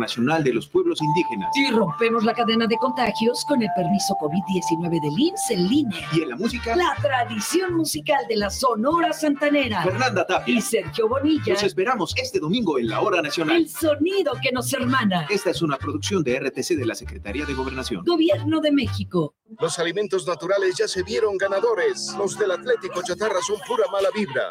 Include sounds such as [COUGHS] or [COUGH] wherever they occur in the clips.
Internacional de los Pueblos Indígenas. Y rompemos la cadena de contagios con el permiso COVID-19 del IMSS en línea. Y en la música, La tradición musical de la Sonora Santanera. Fernanda Tapia. Y Sergio Bonilla. Los esperamos este domingo en la Hora Nacional. El sonido que nos hermana. Esta es una producción de RTC de la Secretaría de Gobernación. Gobierno de México. Los alimentos naturales ya se vieron ganadores. Los del Atlético Chatarra son pura mala vibra.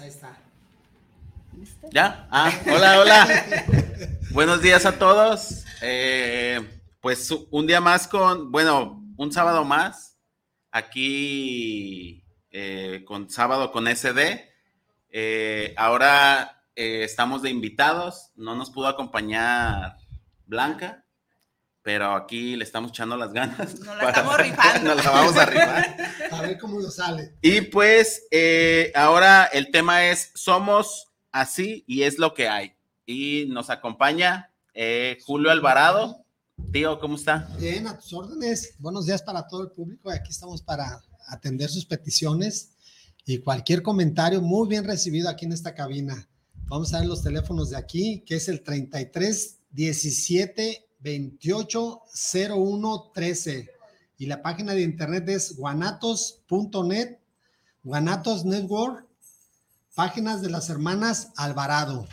Ahí está. ¿Ya? Ah, hola, hola. [LAUGHS] Buenos días a todos. Eh, pues un día más con, bueno, un sábado más. Aquí eh, con sábado con SD. Eh, ahora eh, estamos de invitados. No nos pudo acompañar Blanca, pero aquí le estamos echando las ganas. Nos [LAUGHS] la estamos rifando. Nos la vamos a rifar. [LAUGHS] A ver cómo lo sale. Y pues eh, ahora el tema es somos así y es lo que hay. Y nos acompaña eh, Julio Alvarado. Tío, ¿cómo está? Bien, a tus órdenes. Buenos días para todo el público. Aquí estamos para atender sus peticiones y cualquier comentario muy bien recibido aquí en esta cabina. Vamos a ver los teléfonos de aquí, que es el 33 17 28 01 13. Y la página de internet es guanatos.net, Guanatos Network, páginas de las hermanas Alvarado.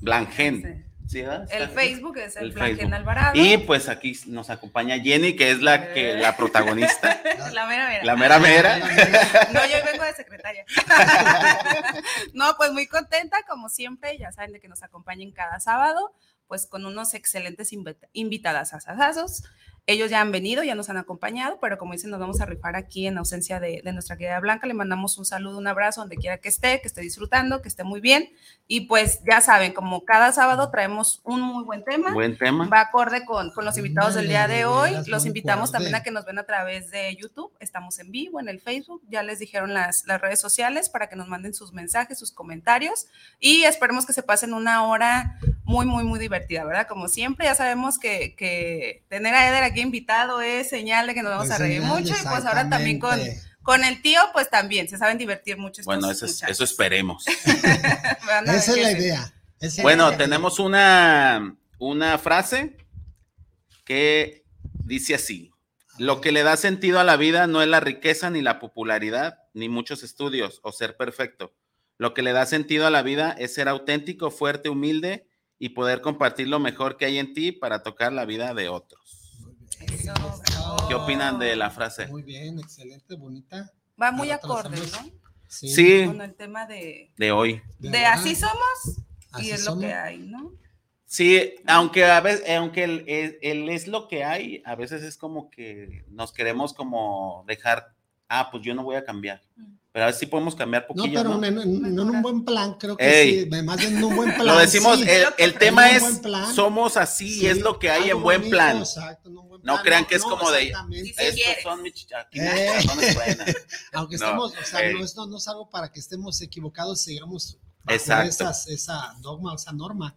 Blangen. ¿Sí? El Facebook es el, el Facebook. Alvarado. Y pues aquí nos acompaña Jenny, que es la que la protagonista, [LAUGHS] la mera mera. la mera mera. [LAUGHS] No, yo vengo de secretaria. [LAUGHS] no, pues muy contenta, como siempre, ya saben de que nos acompañen cada sábado, pues con unos excelentes invita- invitadas asazazos. Ellos ya han venido, ya nos han acompañado, pero como dicen, nos vamos a rifar aquí en ausencia de, de nuestra querida Blanca. Le mandamos un saludo, un abrazo donde quiera que esté, que esté disfrutando, que esté muy bien. Y pues ya saben, como cada sábado traemos un muy buen tema. Buen tema. Va acorde con, con los invitados del día de hoy. Los invitamos también a que nos ven a través de YouTube. Estamos en vivo en el Facebook. Ya les dijeron las, las redes sociales para que nos manden sus mensajes, sus comentarios. Y esperemos que se pasen una hora muy, muy, muy divertida, ¿verdad? Como siempre, ya sabemos que, que tener a Eder aquí invitado es señal de que nos vamos Es a reír señal, mucho. Y pues ahora también con, con el tío, pues también se saben divertir mucho. estos Bueno, eso, es- eso esperemos. [LAUGHS] Esa es la idea. esa Bueno, la idea. tenemos una, una frase que dice así. Lo que le da sentido a la vida no es la riqueza ni la popularidad, ni muchos estudios o ser perfecto. Lo que le da sentido a la vida es ser auténtico, fuerte, humilde y poder compartir lo mejor que hay en ti para tocar la vida de otros. Eso, ¿Qué opinan de la frase? Muy bien, excelente, bonita. Va muy acorde, ¿no? años. Sí, Con el tema de, de hoy. De así somos así y es lo que hay, ¿no? Sí, aunque a veces, aunque el, el- el es lo que hay, a veces es como que nos queremos como dejar ah, pues yo no voy a cambiar. Pero a ver si podemos cambiar No, poquillo. pero ¿no? en, en- en un buen plan, creo que Ey. sí. Más bien en un buen [LAUGHS] plan. Lo decimos, sí. el, el tema es, somos así, Sí, es lo que hay en buen bonito, plan. exacto, en un buen No crean que es como de, estos son mis Eh. [LAUGHS] Aunque No, estemos, o sea, no, es, no, no es algo para que estemos equivocados, sigamos bajo Exacto. esas- esa dogma, esa norma.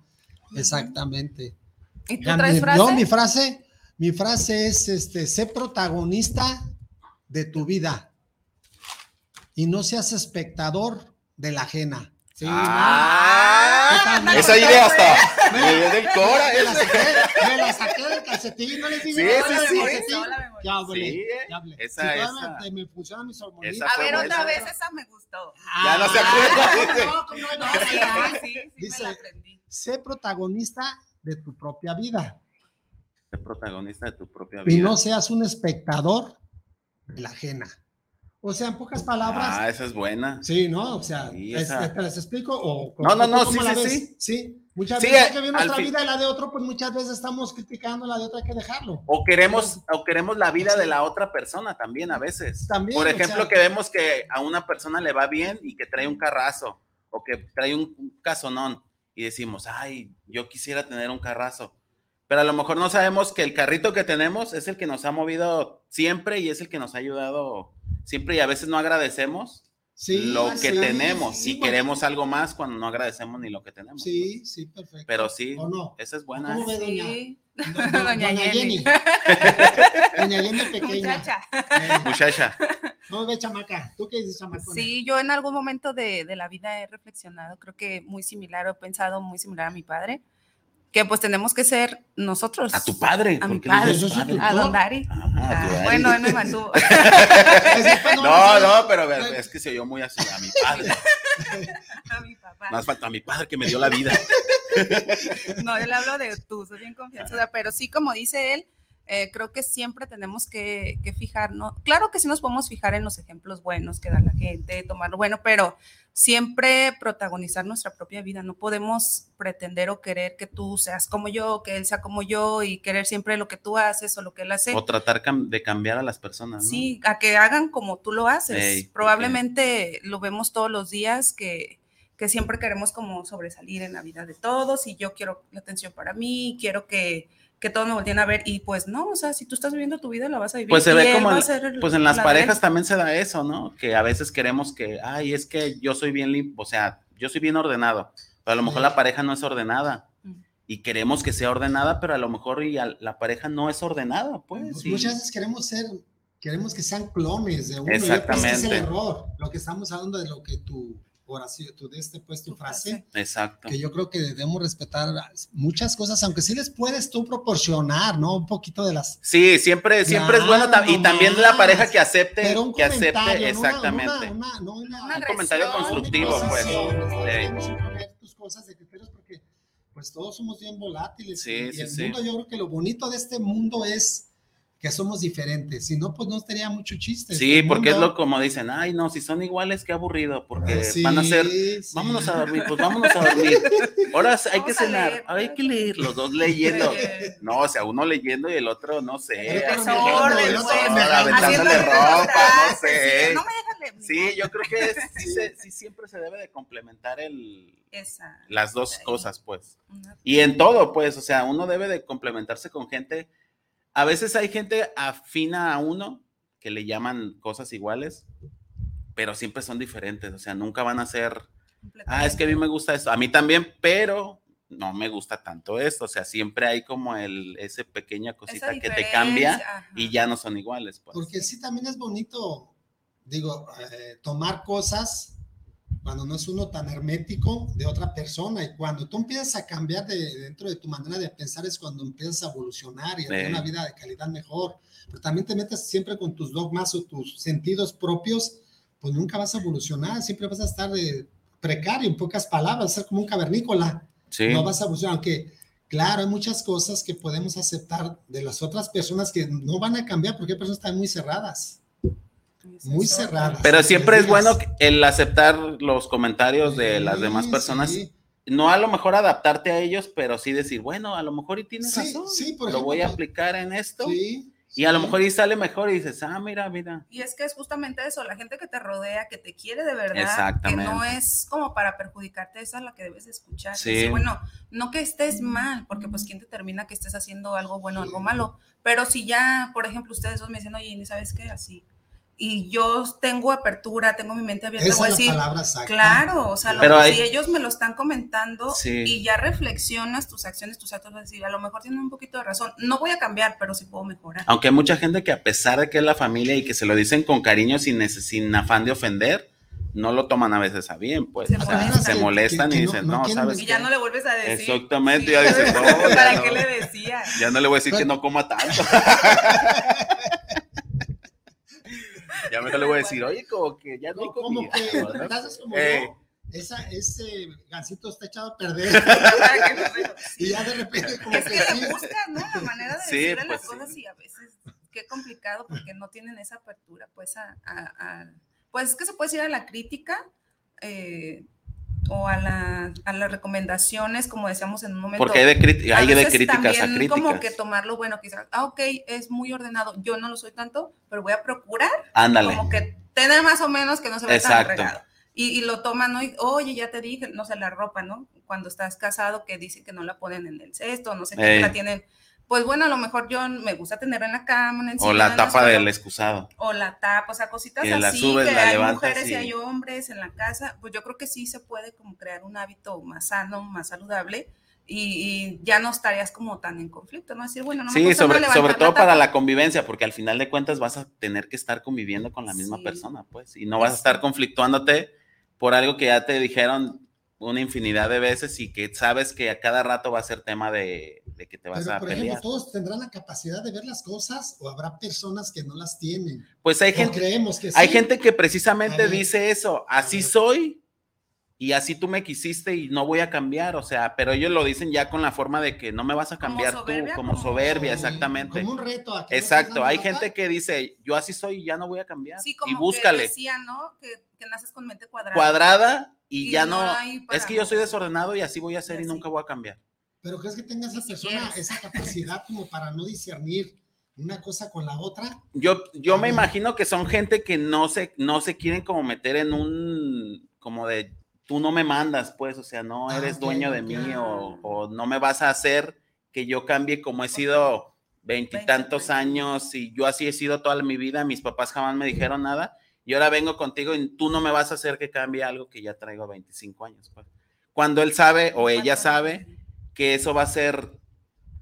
Exactamente. ¿Y tú Ya, traes mi- frase? No, mi frase, mi frase es este, sé protagonista de tu vida y no seas espectador de la ajena. Sí, Ah, ¿no? Esa idea hasta Me- me dio del cora. me la saqué, me la saqué del calcetín, no les digo. Sí, "Hola, sí, sí. calcetín". Hola, me Ya hablé, Sí, ya hablé. esa, Si esa. Me, me funcionan mis hormonitas. Esa A ver, otra vez, esa me gustó. Ya no se Ah, acuerda. no, ¿cómo no? No, [LAUGHS] sí, sí, sí, me Dice, la aprendí. sé protagonista de tu propia vida Ser protagonista de tu propia y vida. no seas un espectador de la ajena. O sea, en pocas palabras, Ah, esa es buena. sí, ¿no? O sea, Sí, es-. ¿te las explico? O, No, no, o no, sí, la sí, sí. Sí, muchas Sí, veces que al nuestra fin- vida y la de otro, pues muchas veces estamos criticando la de otra, hay que dejarlo. O queremos, o queremos la vida de la otra persona también a veces. También, Por o ejemplo, sea- que vemos que a una persona le va bien y que trae un carrazo o que trae un, un casonón y decimos, ay, yo quisiera tener un carrazo. Pero a lo mejor no sabemos que el carrito que tenemos es el que nos ha movido siempre y es el que nos ha ayudado siempre y a veces no agradecemos Sí, lo que sí, tenemos sí, bueno, queremos algo más cuando no agradecemos ni lo que tenemos. Sí, sí, perfecto. Pero sí, ¿O no? esa es buena. ¿Cómo ve, doña? [LAUGHS] Doña Jenny. [LAUGHS] Doña Jenny pequeña. Muchacha. Eh, Muchacha. ¿Cómo ve, chamaca? ¿Tú qué dices, chamaca? Sí, yo en algún momento de, de la vida he reflexionado, creo que muy similar, he pensado muy similar a mi padre, que pues tenemos que ser nosotros. A tu padre. A ¿por mi padre, dices Eso es padre? a Don Dari. Ah, tu Ah, Dari. bueno, él me mantuvo. [LAUGHS] No, no, pero es que se oyó muy así a mi padre. [LAUGHS] a mi papá. Más falta a mi padre que me dio la vida. [LAUGHS] No, yo le hablo de tú, soy bien confianzuda, pero sí, como dice él, eh, creo que siempre tenemos que, que fijarnos. Claro que sí nos podemos fijar en los ejemplos buenos que da la gente, tomar lo bueno, pero siempre protagonizar nuestra propia vida. No podemos pretender o querer que tú seas como yo, que él sea como yo y querer siempre lo que tú haces o lo que él hace. O tratar cam- de cambiar a las personas, ¿no? Sí, a que hagan como tú lo haces. Ey, porque- Probablemente lo vemos todos los días que, que siempre queremos como sobresalir en la vida de todos y yo quiero la atención para mí, quiero que, que todos me volteen a ver y pues no, o sea, si tú estás viviendo tu vida la vas a vivir. Pues se y ve como, pues en las la parejas también se da eso, ¿no? Que a veces queremos que, ay, es que yo soy bien limpio, o sea, yo soy bien ordenado, pero a lo mejor Sí. la pareja no es ordenada. Y queremos que sea ordenada, pero a lo mejor y a- la pareja no es ordenada, pues. Pues y- muchas veces queremos ser, queremos que sean clones de uno. Que ese es el Exactamente. error. Lo que estamos hablando de lo que tu oración, tu de este, pues tu frase. Exacto. que yo creo que debemos respetar muchas cosas, aunque sí les puedes tú proporcionar, ¿no? Un poquito de las. Sí, siempre, siempre es bueno y también la pareja que acepte, Pero un que acepte exactamente. Una, una, una- Una un comentario constructivo, pues. tus cosas de criterios porque pues todos somos bien volátiles Sí, y, y sí, el sí. mundo yo creo que lo bonito de este mundo es que somos diferentes, si no pues no estaría mucho chiste. Sí, Este porque es lo como dicen, ay, no, si son iguales, qué aburrido, porque Sí, van a ser, sí. vámonos a dormir, pues vámonos a dormir. Ahora hay Vamos que cenar, leer, hay que leer, los dos leyendo. [LAUGHS] No, o sea, uno leyendo y el otro, no sé, orden, aventándole ropa, no sé. me dejan. Sí, yo creo que sí, se- sí siempre se debe de complementar el, Esa. las dos cosas, pues. Y en todo, pues, o sea, uno debe de complementarse con gente. A veces hay gente afina a uno que le llaman cosas iguales, pero siempre son diferentes, o sea, nunca van a ser, ah, es que a mí me gusta esto, a mí también, pero no me gusta tanto esto, o sea, siempre hay como el, ese pequeña cosita que te cambia ajá. y ya no son iguales, pues. Porque sí también es bonito, digo, eh, tomar cosas cuando no es uno tan hermético de otra persona. Y cuando tú empiezas a cambiar de, dentro de tu manera de pensar es cuando empiezas a evolucionar y a tener una vida de calidad mejor. Pero también te metes siempre con tus dogmas o tus sentidos propios, pues nunca vas a evolucionar, siempre vas a estar de precario, en pocas palabras, ser como un cavernícola. Sí, No vas a evolucionar, aunque claro, hay muchas cosas que podemos aceptar de las otras personas que no van a cambiar porque hay personas están muy cerradas, muy cerradas. pero siempre es bueno el aceptar los comentarios de las demás personas. sí. No a lo mejor adaptarte a ellos, pero sí decir, bueno, a lo mejor y tienes Sí, razón. sí, por lo voy a aplicar en esto Sí, Y a lo mejor y sale mejor y dices, ah, mira, mira. Y es que es justamente eso, la gente que te rodea, que te quiere de verdad, que no es como para perjudicarte, esa es la que debes de escuchar. Sí. Decir, bueno, no que estés mal, porque pues quién determina que estés haciendo algo bueno o algo malo, pero si ya, por ejemplo, ustedes dos me dicen, oye, ¿sabes qué? Así. Y yo tengo apertura, tengo mi mente abierta, Esa voy a decir, palabra exacta. claro, o sea, lo- hay- si ellos me lo están comentando Sí. y ya reflexionas tus acciones, tus actos, vas a decir, a lo mejor tienen un poquito de razón, no voy a cambiar, pero sí puedo mejorar. Aunque hay mucha gente que a pesar de que es la familia y que se lo dicen con cariño sin, sin afán de ofender, no lo toman a veces a bien, pues. Se o sea, molestan. se molestan Que- y que dicen, no ¿sabes Y qué? ya no le vuelves a decir. Exactamente, Sí. ya [LAUGHS] dices, no, ya ¿Para no. qué le decía? Ya no le voy a decir que no coma tanto. [LAUGHS] ya mejor le voy a decir, oye, como que ya no hay Como que, ¿no? estás como Eh. yo, esa, ese gancito está echado a perder. [LAUGHS] No y ya de repente como Es que que le buscas, ¿no? La manera de Sí, decirle pues las cosas sí. y a veces qué complicado porque no tienen esa apertura, pues, a, a- a- pues es que se puede decir a la crítica eh, o a, la- a las recomendaciones, como decíamos en un momento. Porque hay de, crit- A hay de críticas a también críticas. Como que tomarlo bueno, quizás, ah, ok, es muy ordenado, yo no lo soy tanto, pero voy a procurar Ándale. como que tener más o menos que no se vea tan regado. Y, y lo toman, ¿no? Y, oye, ya te dije, no sé, la ropa, ¿no? Cuando estás casado, que dicen que no la ponen en el cesto, no sé qué, Ey. la tienen. Pues bueno, a lo mejor yo me gusta tenerla en la cama, O la tapa del excusado. O la tapa, o sea, cositas Que la así, subes, que hay levantas mujeres y y- hay hombres en la casa. Pues yo creo que sí se puede como crear un hábito más sano, más saludable. Y, y ya no estarías como tan en conflicto, ¿no? Decir, bueno, no me Sí, sobre, levantar sobre la todo para la convivencia, porque al final de cuentas vas a tener que estar conviviendo con la misma Sí. persona, pues, y no vas a estar conflictuándote por algo que ya te dijeron una infinidad de veces y que sabes que a cada rato va a ser tema de, de que te vas Pero, a por pelear. ejemplo, todos tendrán la capacidad de ver las cosas o habrá personas que no las tienen. Pues hay gente, creemos que hay sí. gente que precisamente dice eso, así soy y así tú me quisiste y no voy a cambiar, o sea, pero ellos lo dicen ya con la forma de que no me vas a Como cambiar soberbia, tú, como como- soberbia, exactamente. Como un reto. a que Exacto, hay gente que dice, yo así soy y ya no voy a cambiar. Sí, y como búscale. que decía, ¿no? Que, que naces con mente cuadrada. cuadrada y, Y ya no es que yo soy desordenado y así voy a hacer y nunca voy a cambiar. Pero crees que tenga esa persona quieres. esa [LAUGHS] capacidad como para no discernir una cosa con la otra? Yo, yo me imagino que son gente que no se, no se quieren como meter en un, como de, tú no me mandas, pues, o sea, no Ah, eres ok, dueño de ok. mí o, o no me vas a hacer que yo cambie como he sido veintitantos años y yo así he sido toda mi vida, mis papás jamás me dijeron nada y ahora vengo contigo y tú no me vas a hacer que cambie algo que ya traigo 25 años. Pues. Cuando él sabe o ella sabe que eso va a ser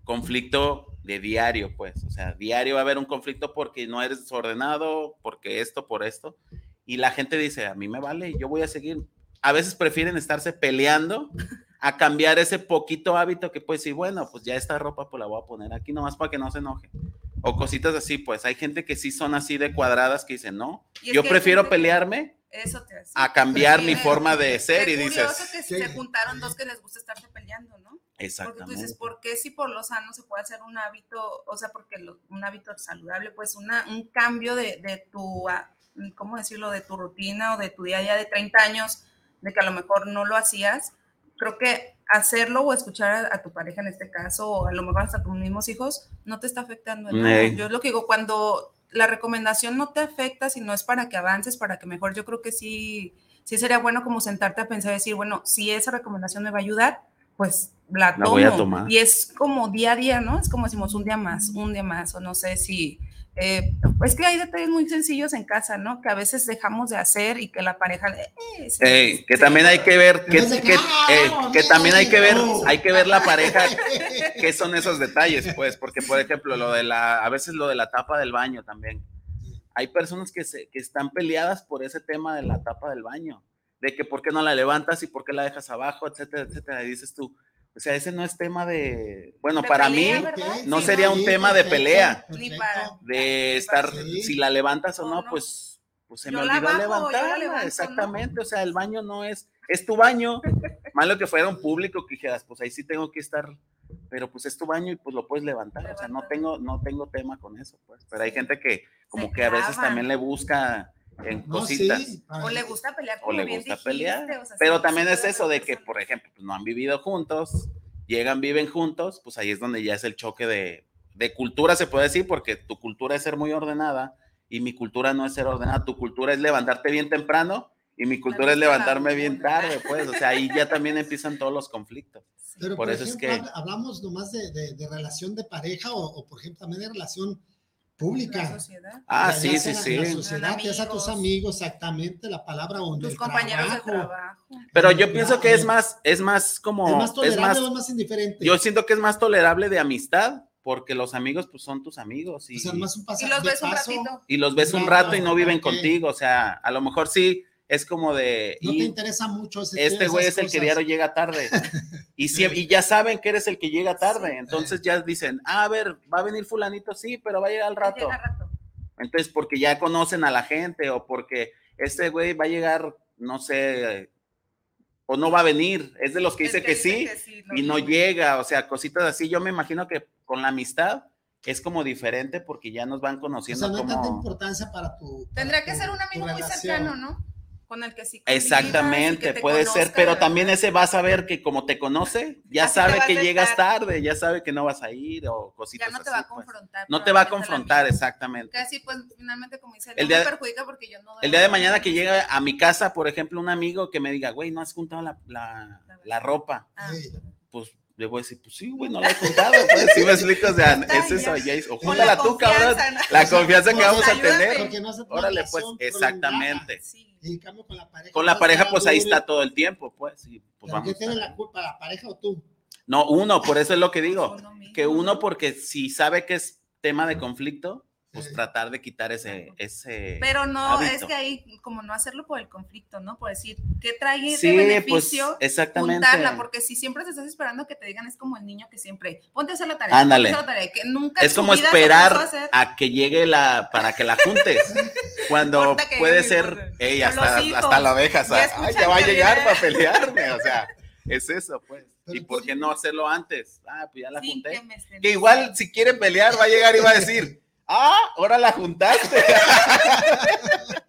conflicto de diario, pues, o sea, diario va a haber un conflicto porque no eres desordenado, porque esto, por esto, y la gente dice, a mí me vale, yo voy a seguir. A veces prefieren estarse peleando a cambiar ese poquito hábito que pues sí, bueno, pues ya esta ropa pues la voy a poner aquí nomás para que no se enoje. O cositas así, pues hay gente que sí son así de cuadradas que dicen, no, yo prefiero pelearme Eso te hace. a cambiar mi forma de ser y curioso dices, que Sí. se juntaron dos que les gusta estarse peleando, ¿no? Porque tú exactamente. dices, ¿por qué si por lo sano se puede hacer un hábito, o sea, porque lo- un hábito saludable, pues una, un cambio de, de tu, ah, ¿cómo decirlo?, de tu rutina o de tu día a día de 30 años, de que a lo mejor no lo hacías, creo que hacerlo o escuchar a, a tu pareja en este caso, o a lo mejor hasta tus mismos hijos, no te está afectando en. Yo es lo que digo, cuando la recomendación no te afecta, sino es para que avances, para que mejor, yo creo que sí, sí sería bueno como sentarte a pensar y decir, bueno, si esa recomendación me va a ayudar, pues la, La voy a tomo. tomar. Y es como día a día, ¿no? Es como decimos un día más, un día más, o no sé si... eh, es que hay detalles muy sencillos en casa, ¿no? Que a veces dejamos de hacer y que la pareja... eh, se- Ey, que también hay que ver, que, que- ¡ah, ey, que también hay que ver, hay que ver la pareja, [LAUGHS] qué son esos detalles, pues, porque por ejemplo, lo de la, a veces lo de la tapa del baño también. Hay personas que, se, que están peleadas por ese tema de la tapa del baño, de que por qué no la levantas y por qué la dejas abajo, etcétera, etcétera. Y dices tú, o sea, ese no es tema de, bueno, de para pelea, mí, ¿verdad? no Sí, sería un tema de pelea. Ni para- de estar, Sí. si la levantas o no, no. pues, pues se Yo me olvidó levantarla, exactamente, o sea, el baño no es, es tu baño, [LAUGHS] malo que fuera un público que dijeras, pues ahí sí tengo que estar, pero pues es tu baño y pues lo puedes levantar, o sea, no tengo, no tengo tema con eso, pues, pero hay gente que como Se que a veces clavan. también le busca en No, cositas. sí, O le gusta pelear O como le bien gusta dijiste, pelear, o sea, pero sí, también sí es eso de que, por ejemplo, pues no han vivido juntos, llegan, viven juntos, pues ahí es donde ya es el choque de, de cultura se puede decir, porque tu cultura es ser muy ordenada y mi cultura no es ser ordenada, tu cultura es levantarte bien temprano y mi cultura es levantarme bien tarde, pues, o sea, ahí ya también empiezan todos los conflictos. Pero, por, por, eso ejemplo, es que... hab- hablamos nomás de, de- de relación de pareja o, o, por ejemplo, también de relación pública. La sociedad. Ah, sí, sí, en la sí. sociedad, ya sea tus Amigos. exactamente, la palabra Tus compañeros de trabajo. Pero yo pienso que es más, es más como, ¿Es más es tolerable más, o es más indiferente? yo siento que es más tolerable de amistad, porque los amigos pues son tus amigos y, o sea, más un pasa- Y los ves un ratito. y los ves un Ah, rato y no viven contigo, o sea, a lo mejor sí es como de, No te interesa mucho ese este güey es el que diario llega tarde. [LAUGHS] Y, sie- y ya saben que eres el que llega tarde, entonces ya dicen, ah, a ver, va a venir fulanito, sí, pero va a llegar al rato. Llega rato. Entonces, porque ya conocen a la gente o porque este güey va a llegar, no sé, o no va a venir. Es de los que dice que sí lo y no llega, o sea, cositas así. Yo me imagino que con la amistad es como diferente porque ya nos van O conociendo sea, no hay tanta como... importancia para tu. para Tendría que tu- ser un amigo muy relación. cercano, ¿no? Con el que sí. Exactamente, que puede ser, pero ¿verdad? también ese va a saber que como te conoce, ya Así sabe que llegas tarde, ya sabe que no vas a ir o Ya cositas no te así, va a pues. confrontar. No te va a confrontar, exactamente. Que así, pues, finalmente, como dice, El no día me de- perjudica porque yo no. El día de mañana que llega a mi casa, por ejemplo, un amigo que me diga, güey, no has juntado la, la, la ropa, Ah, Sí. pues le voy a decir, pues sí, güey, no la he juntado, pues sí me explico, o sea, es eso, ya. es, o júntala tú, cabrón, la confianza que Pues, vamos a tener, no órale, pues, exactamente. Sí. Y en cambio con la pareja. Con la no pareja, está pues ahí está todo el tiempo, pues, sí, pues ¿Pero vamos. qué a tiene la culpa, la pareja o tú? No, uno, por eso es lo que digo, mismo. que uno porque si sabe que es tema de conflicto, pues tratar de quitar ese, ese Pero no, hábito. es que ahí, como no hacerlo por el conflicto, ¿no? Por decir, ¿qué trae Sí, de pues, beneficio? exactamente. juntarla, porque si siempre te estás esperando que te digan, es como el niño que siempre, ponte a hacer la tarea. Ándale. ponte a hacer la tarea, que nunca Es como esperar a que llegue la, para que la juntes. [LAUGHS] Cuando puede ser, esposa. ey, Con hasta, hasta la escuchan ay, ya va a llegar para [LAUGHS] pelearme, o sea, es eso, pues. ¿Y por qué no hacerlo antes? Ah, pues ya la Sí, junté. que igual, si quiere pelear, va a llegar y va a decir, ah, ahora la juntaste. [LAUGHS]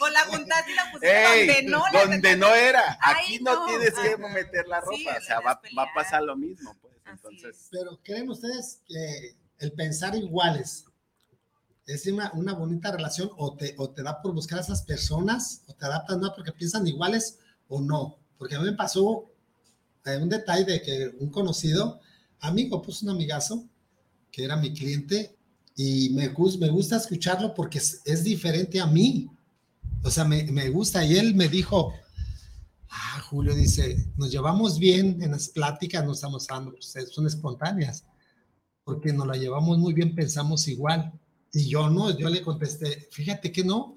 O la juntaste y la pusiste Ey, donde no la donde no era. Ay, Aquí no, no. tienes que meter la ropa. Sí, o sea, va, va a pasar lo mismo, pues. Así Entonces, es. Pero ¿creen ustedes que el pensar iguales es una, una bonita relación o te, o te da por buscar a esas personas o te adaptas no porque piensan iguales o no? Porque a mí me pasó eh, un detalle de que un conocido, amigo, puso un amigazo que era mi cliente y me, me gusta escucharlo porque es, es diferente a mí. O sea, me, me gusta y él me dijo, ah, Julio dice, nos llevamos bien en las pláticas, no estamos dando, pues, son espontáneas, porque nos la llevamos muy bien, pensamos igual. Y yo no, yo le contesté, fíjate que no.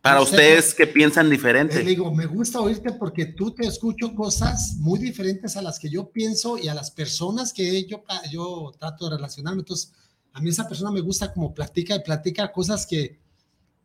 para no sé, ustedes que piensan Le diferente. digo, me gusta oírte porque tú te escucho cosas muy diferentes a las que yo pienso y a las personas que yo, yo trato de relacionarme. Entonces, a mí esa persona me gusta como platica y platica cosas que,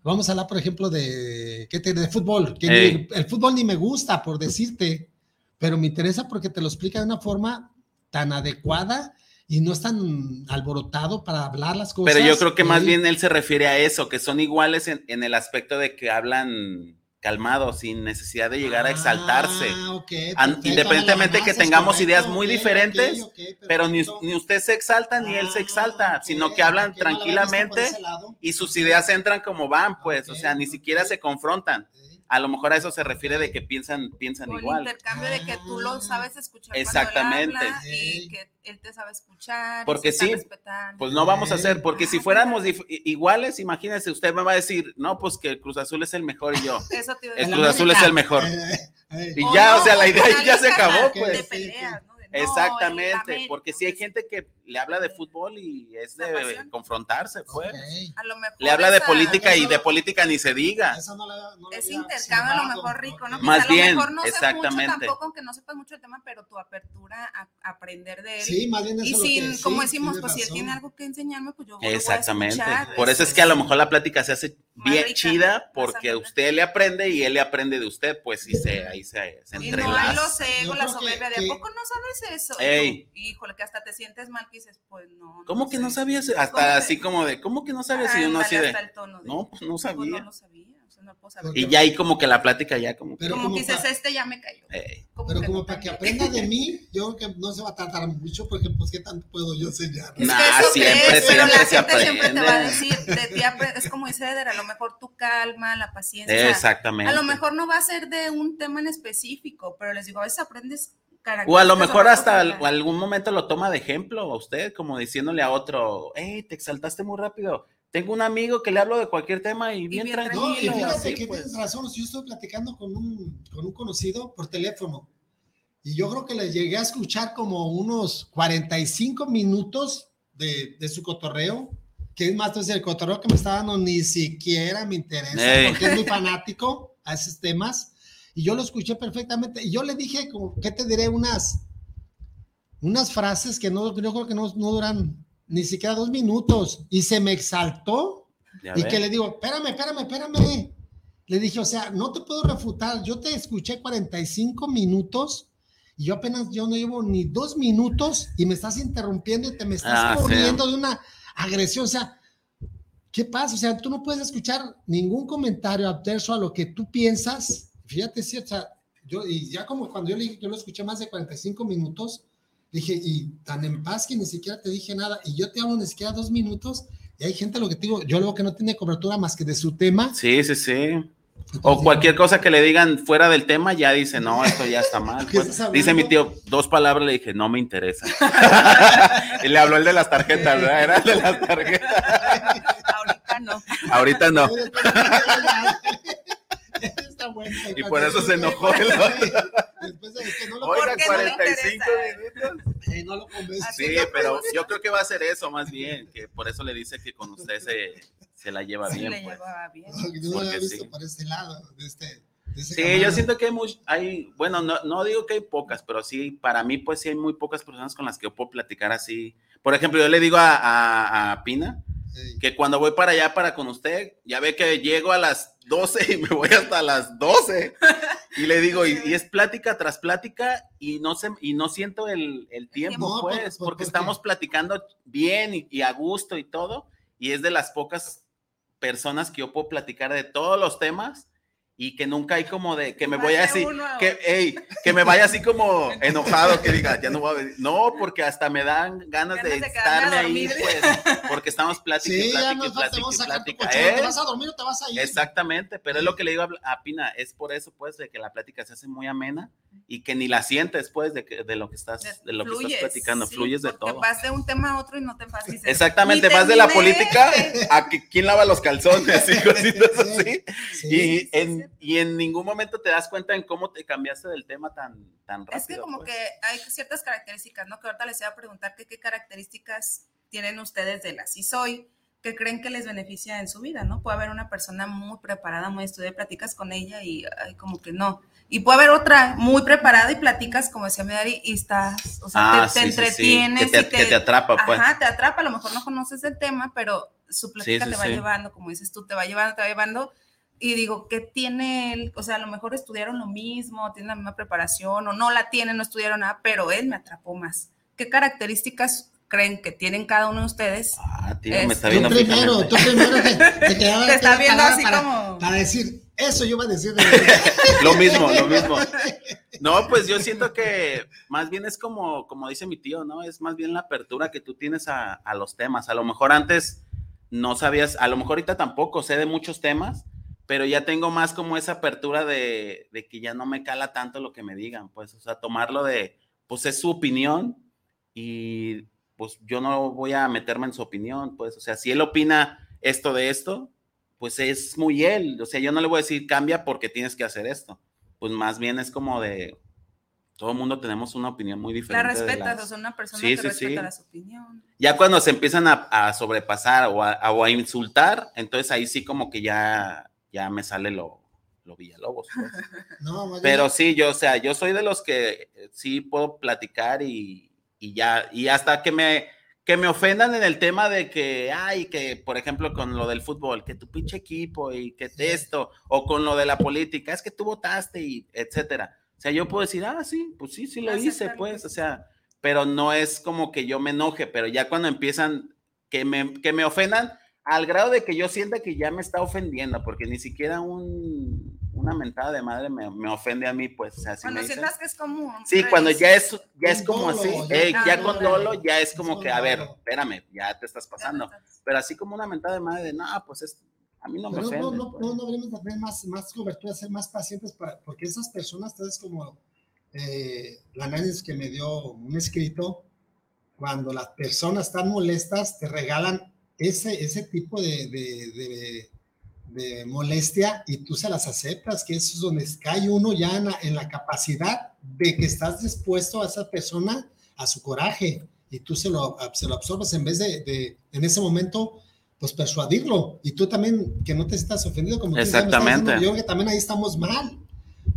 vamos a hablar, por ejemplo, de, ¿qué te, de fútbol. Que ni- el fútbol ni me gusta, por decirte, pero me interesa porque te lo explica de una forma tan adecuada y no es tan alborotado para hablar las cosas. Pero yo creo que más bien él se refiere a eso, que son iguales en, en el aspecto de que hablan calmados, sin necesidad de llegar a exaltarse. Ah, ok, An- perfecto, independientemente que tengamos correcto, ideas muy diferentes, Pero ni, ni usted se exalta ni él se Ah, exalta, sino que hablan tranquilamente y sus ideas entran como van, pues, o sea, ni siquiera se confrontan. A lo mejor a eso se refiere de que piensan, piensan O el igual. intercambio de que tú lo sabes escuchar. Exactamente. Cuando él habla Sí. y que él te sabe escuchar. Porque sí, respetando. Pues no vamos a hacer, porque si Ah, fuéramos iguales, imagínense, usted me va a decir, no, pues que el Cruz Azul es el mejor y yo. [LAUGHS] Eso te El. Cruz Azul es el mejor. Eh, eh, Y ya, no, o sea, la idea con ya se acabó, pues. De peleas, ¿no? De, no, Exactamente, porque si hay pues, gente que le habla de fútbol y es de apasiona. confrontarse, pues. ok. A lo mejor Le habla de esa- política y eso- de política ni se diga. Esa no la- no había intercambio a lo mejor rico, ¿no? Que Más a lo bien, mejor no sé exactamente. mucho tampoco, aunque no sepas mucho el tema, pero tu apertura a aprender de él. Sí, más bien eso y es lo sin, que- como sí, decimos, pues si él razón. tiene algo que enseñarme, pues yo lo voy a Exactamente. escuchar. Por eso es que a lo mejor la plática se hace bien rica, chida porque usted le aprende y él le aprende de usted, pues y se, ahí se, se Y no hay los egos, la que- soberbia de que- ¿a poco no sabes eso? Ey. Híjole, que hasta te sientes mal que dices, pues no. ¿Cómo que no sabías? ¿Cómo Hasta así como de, ¿cómo que no sabías? Y uno así de, el tono de, no, pues no pues, sabía. no lo sabía. No puedo saber. Y ya ahí como que la plática ya como que... Pero como, como pa- este ya me cayó. eh, Como Pero como no para que aprenda de mí, yo creo que no se va a tardar mucho porque pues qué tanto puedo yo enseñar. Es que Nah, eso siempre, crees, pero la siempre se gente siempre te va a decir, de ti es como dice Eder, a lo mejor tu calma, la paciencia. Exactamente. A lo mejor no va a ser de un tema en específico, pero les digo, a veces aprendes. O a lo mejor hasta al- algún momento lo toma de ejemplo a usted, como diciéndole a otro, hey, te exaltaste muy rápido. Tengo un amigo que le hablo de cualquier tema y bien, bien tranquilo. No, y fíjate así, que pues. tienes razón. Yo estoy platicando con un, con un conocido por teléfono y yo creo que le llegué a escuchar como unos 45 minutos de, de su cotorreo, que es más, entonces el cotorreo que me está dando ni siquiera me interesa Ey. porque es muy fanático a esos temas y yo lo escuché perfectamente y yo le dije, como, ¿qué te diré? Unas, unas frases que no, yo creo que no, no duran ni siquiera dos minutos y se me exaltó Ya y que le digo, espérame, espérame, espérame. Le dije, o sea, no te puedo refutar. Yo te escuché 45 minutos y yo apenas, yo no llevo ni dos minutos y me estás interrumpiendo y te me estás Ah, corriendo de una agresión. O sea, ¿qué pasa? O sea, tú no puedes escuchar ningún comentario adverso a lo que tú piensas. Fíjate, sí, o sea, yo, y ya como cuando yo le dije, yo lo escuché más de 45 minutos, dije, y tan en paz que ni siquiera te dije nada, y yo te hablo ni siquiera dos minutos, y hay gente, lo que te digo, yo luego que no tiene cobertura más que de su tema. Sí, sí, sí. O cualquier cosa que le digan fuera del tema, ya dice, no, esto ya está mal. [LAUGHS] ¿Qué pues. dice mi tío, dos palabras, le dije, no me interesa. [LAUGHS] y le habló el de las tarjetas, ¿verdad? Era el de las tarjetas. [LAUGHS] Ahorita no. Ahorita no. Y por eso se enojó el otro. [LAUGHS] Después de que no lo, Oiga, Porque no le 45 interesa. minutos. eh, no lo convences. Así Sí, pero yo creo que va a ser eso más bien, que por eso le dice que con usted se, se la lleva Sí, bien. pues. llevaba bien. No, que no lo Porque había visto sí. por este lado, de este. de ese Sí, camarada. yo siento que hay, muy, hay bueno, no, no digo que hay pocas, pero sí, para mí, pues sí hay muy pocas personas con las que yo puedo platicar así. Por ejemplo, yo le digo a, a- a Pina que cuando voy para allá, para con usted, ya ve que llego a las 12 y me voy hasta las 12. Y le digo, y, y es [LAUGHS] plática tras plática y no, se, y no siento el, el tiempo, No, pues, por- porque estamos platicando bien y, y a gusto y todo. Y es de las pocas personas que yo puedo platicar de todos los temas y que nunca hay como de que me voy a que, ey, que me vaya así como [LAUGHS] enojado, que diga, ya no voy a venir. No, porque hasta me dan ganas, Ganas de, de quedarme estarme ahí, pues, porque estamos plática y Sí, ya plática plática vamos y a sacar tu plática. ¿Te ¿eh? vas a dormir o te vas a ir? Exactamente, pero es lo que le digo a, a Pina, es por eso, pues, de que la plática se hace muy amena y que ni la sientes, pues, de, que, de lo que estás, de lo que estás Fluyes, platicando, sí, fluyes de todo. Vas de un tema a otro y no te dices, Exactamente, "Ni vas de la política este". [LAUGHS] a que quién lava los calzones y [LAUGHS] cositas así. Sí. Y en, y en ningún momento te das cuenta en cómo te cambiaste del tema tan, tan rápido. Es que como pues. que hay ciertas características, ¿no? Que ahorita les iba a preguntar que qué características tienen ustedes de la sí soy, que creen que les beneficia en su vida, ¿no? Puede haber una persona muy preparada, muy estudiada, platicas con ella y ay, como que no. Y puede haber otra muy preparada y platicas, como decía Medari, y estás, o sea, Ah, te, te sí, sí, sí, entretienes. que te- y que te atrapa, pues. Ajá, te atrapa, a lo mejor no conoces el tema, pero su plática te va llevando, como dices tú, te va llevando, te va llevando. Y digo, ¿qué tiene él? O sea, a lo mejor estudiaron lo mismo, tienen la misma preparación, o no la tienen, no estudiaron nada, pero él me atrapó más. ¿Qué características creen que tienen cada uno de ustedes? Ah, tío, Es- me está Tú viendo primero, fijamente. tú primero te, te quedaba [LAUGHS] Te está viendo así para, como- para decir, eso yo iba a decir. De [LAUGHS] Lo mismo, lo mismo. [LAUGHS] No, pues yo siento que más bien es como, como dice mi tío, ¿no? Es más bien la apertura que tú tienes a, a los temas. A lo mejor antes no sabías, a lo mejor ahorita tampoco sé de muchos temas, pero ya tengo más como esa apertura de, de que ya no me cala tanto lo que me digan, pues, o sea, tomarlo de, pues es su opinión y pues yo no voy a meterme en su opinión, pues, o sea, si él opina esto de esto, pues es muy él, o sea, yo no le voy a decir cambia porque tienes que hacer esto, pues más bien es como de, todo el mundo tenemos una opinión muy La diferente. de respetas, las- o sea, una persona Sí, que sí, respeta sí. las opiniones. Ya cuando se empiezan a, a sobrepasar o a, a- o a insultar, entonces ahí sí como que ya, ya me sale lo, lo Villalobos. pues. No, [LAUGHS] Pero sí, yo, o sea, yo soy de los que eh, sí puedo platicar y, y ya, y hasta que me, que me ofendan en el tema de que, ay, que por ejemplo con lo del fútbol, que tu pinche equipo y que esto, o con lo de la política, es que tú votaste y etcétera. O sea, yo puedo decir, ah, sí, pues sí, sí lo hice, pues, o sea, pero no es como que yo me enoje, pero ya cuando empiezan que me, que me ofendan al grado de que yo sienta que ya me está ofendiendo, porque ni siquiera un, una mentada de madre me, me ofende a mí, pues, o sea, si Cuando me dicen- sientas que es como. Sí, cuando ya es, ya es como dolo, así, ya eh, está ya con dolo ya es como Es que, a ver, espérame, ya te estás pasando. Pero así como una mentada de madre de, no, pues es, a mí no me ofende. no, no, pues". no, no deberíamos de tener más, más cobertura, ser más pacientes, para, porque esas personas, entonces como eh, la análisis que me dio un escrito, cuando las personas están molestas, te regalan ese, ese tipo de, de, de- de molestia y tú se las aceptas, que eso es donde cae uno ya en la, en la capacidad de que estás dispuesto a esa persona a su coraje y tú se lo, se lo absorbes en vez de, en ese momento pues persuadirlo y tú también que no te sientas ofendido como tú estás Exactamente. yo creo que también ahí estamos mal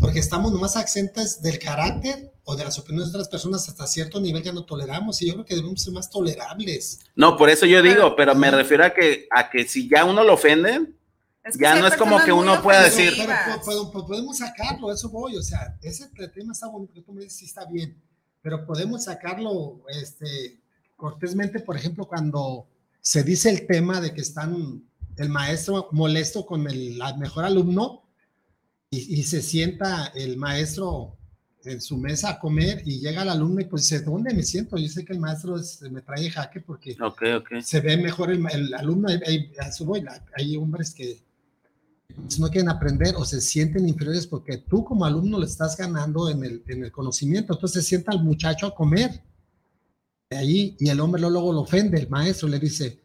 porque estamos nomás accentes del carácter o de las opiniones de otras personas hasta cierto nivel ya no toleramos y yo creo que debemos ser más tolerables. No, por eso yo digo, pero me refiero a que, a que si ya uno lo ofenden, Es que ya no es como que uno pueda Pero- decir, pero, po- po- po- podemos sacarlo, eso voy, o sea, ese tema está bonito, tú me dices sí está bien, pero podemos sacarlo este, cortésmente, por ejemplo, cuando se dice el tema de que están el maestro molesto con el mejor alumno y, y se sienta el maestro en su mesa a comer y llega el alumno y pues dice, ¿dónde me siento? Yo sé que el maestro es- me trae jaque porque se ve mejor el, el alumno, hay, hay- hay hombres que no quieren aprender o se sienten inferiores porque tú como alumno le estás ganando en el, en el conocimiento, entonces sienta al muchacho a comer de ahí y el hombre luego, luego lo ofende, el maestro le dice,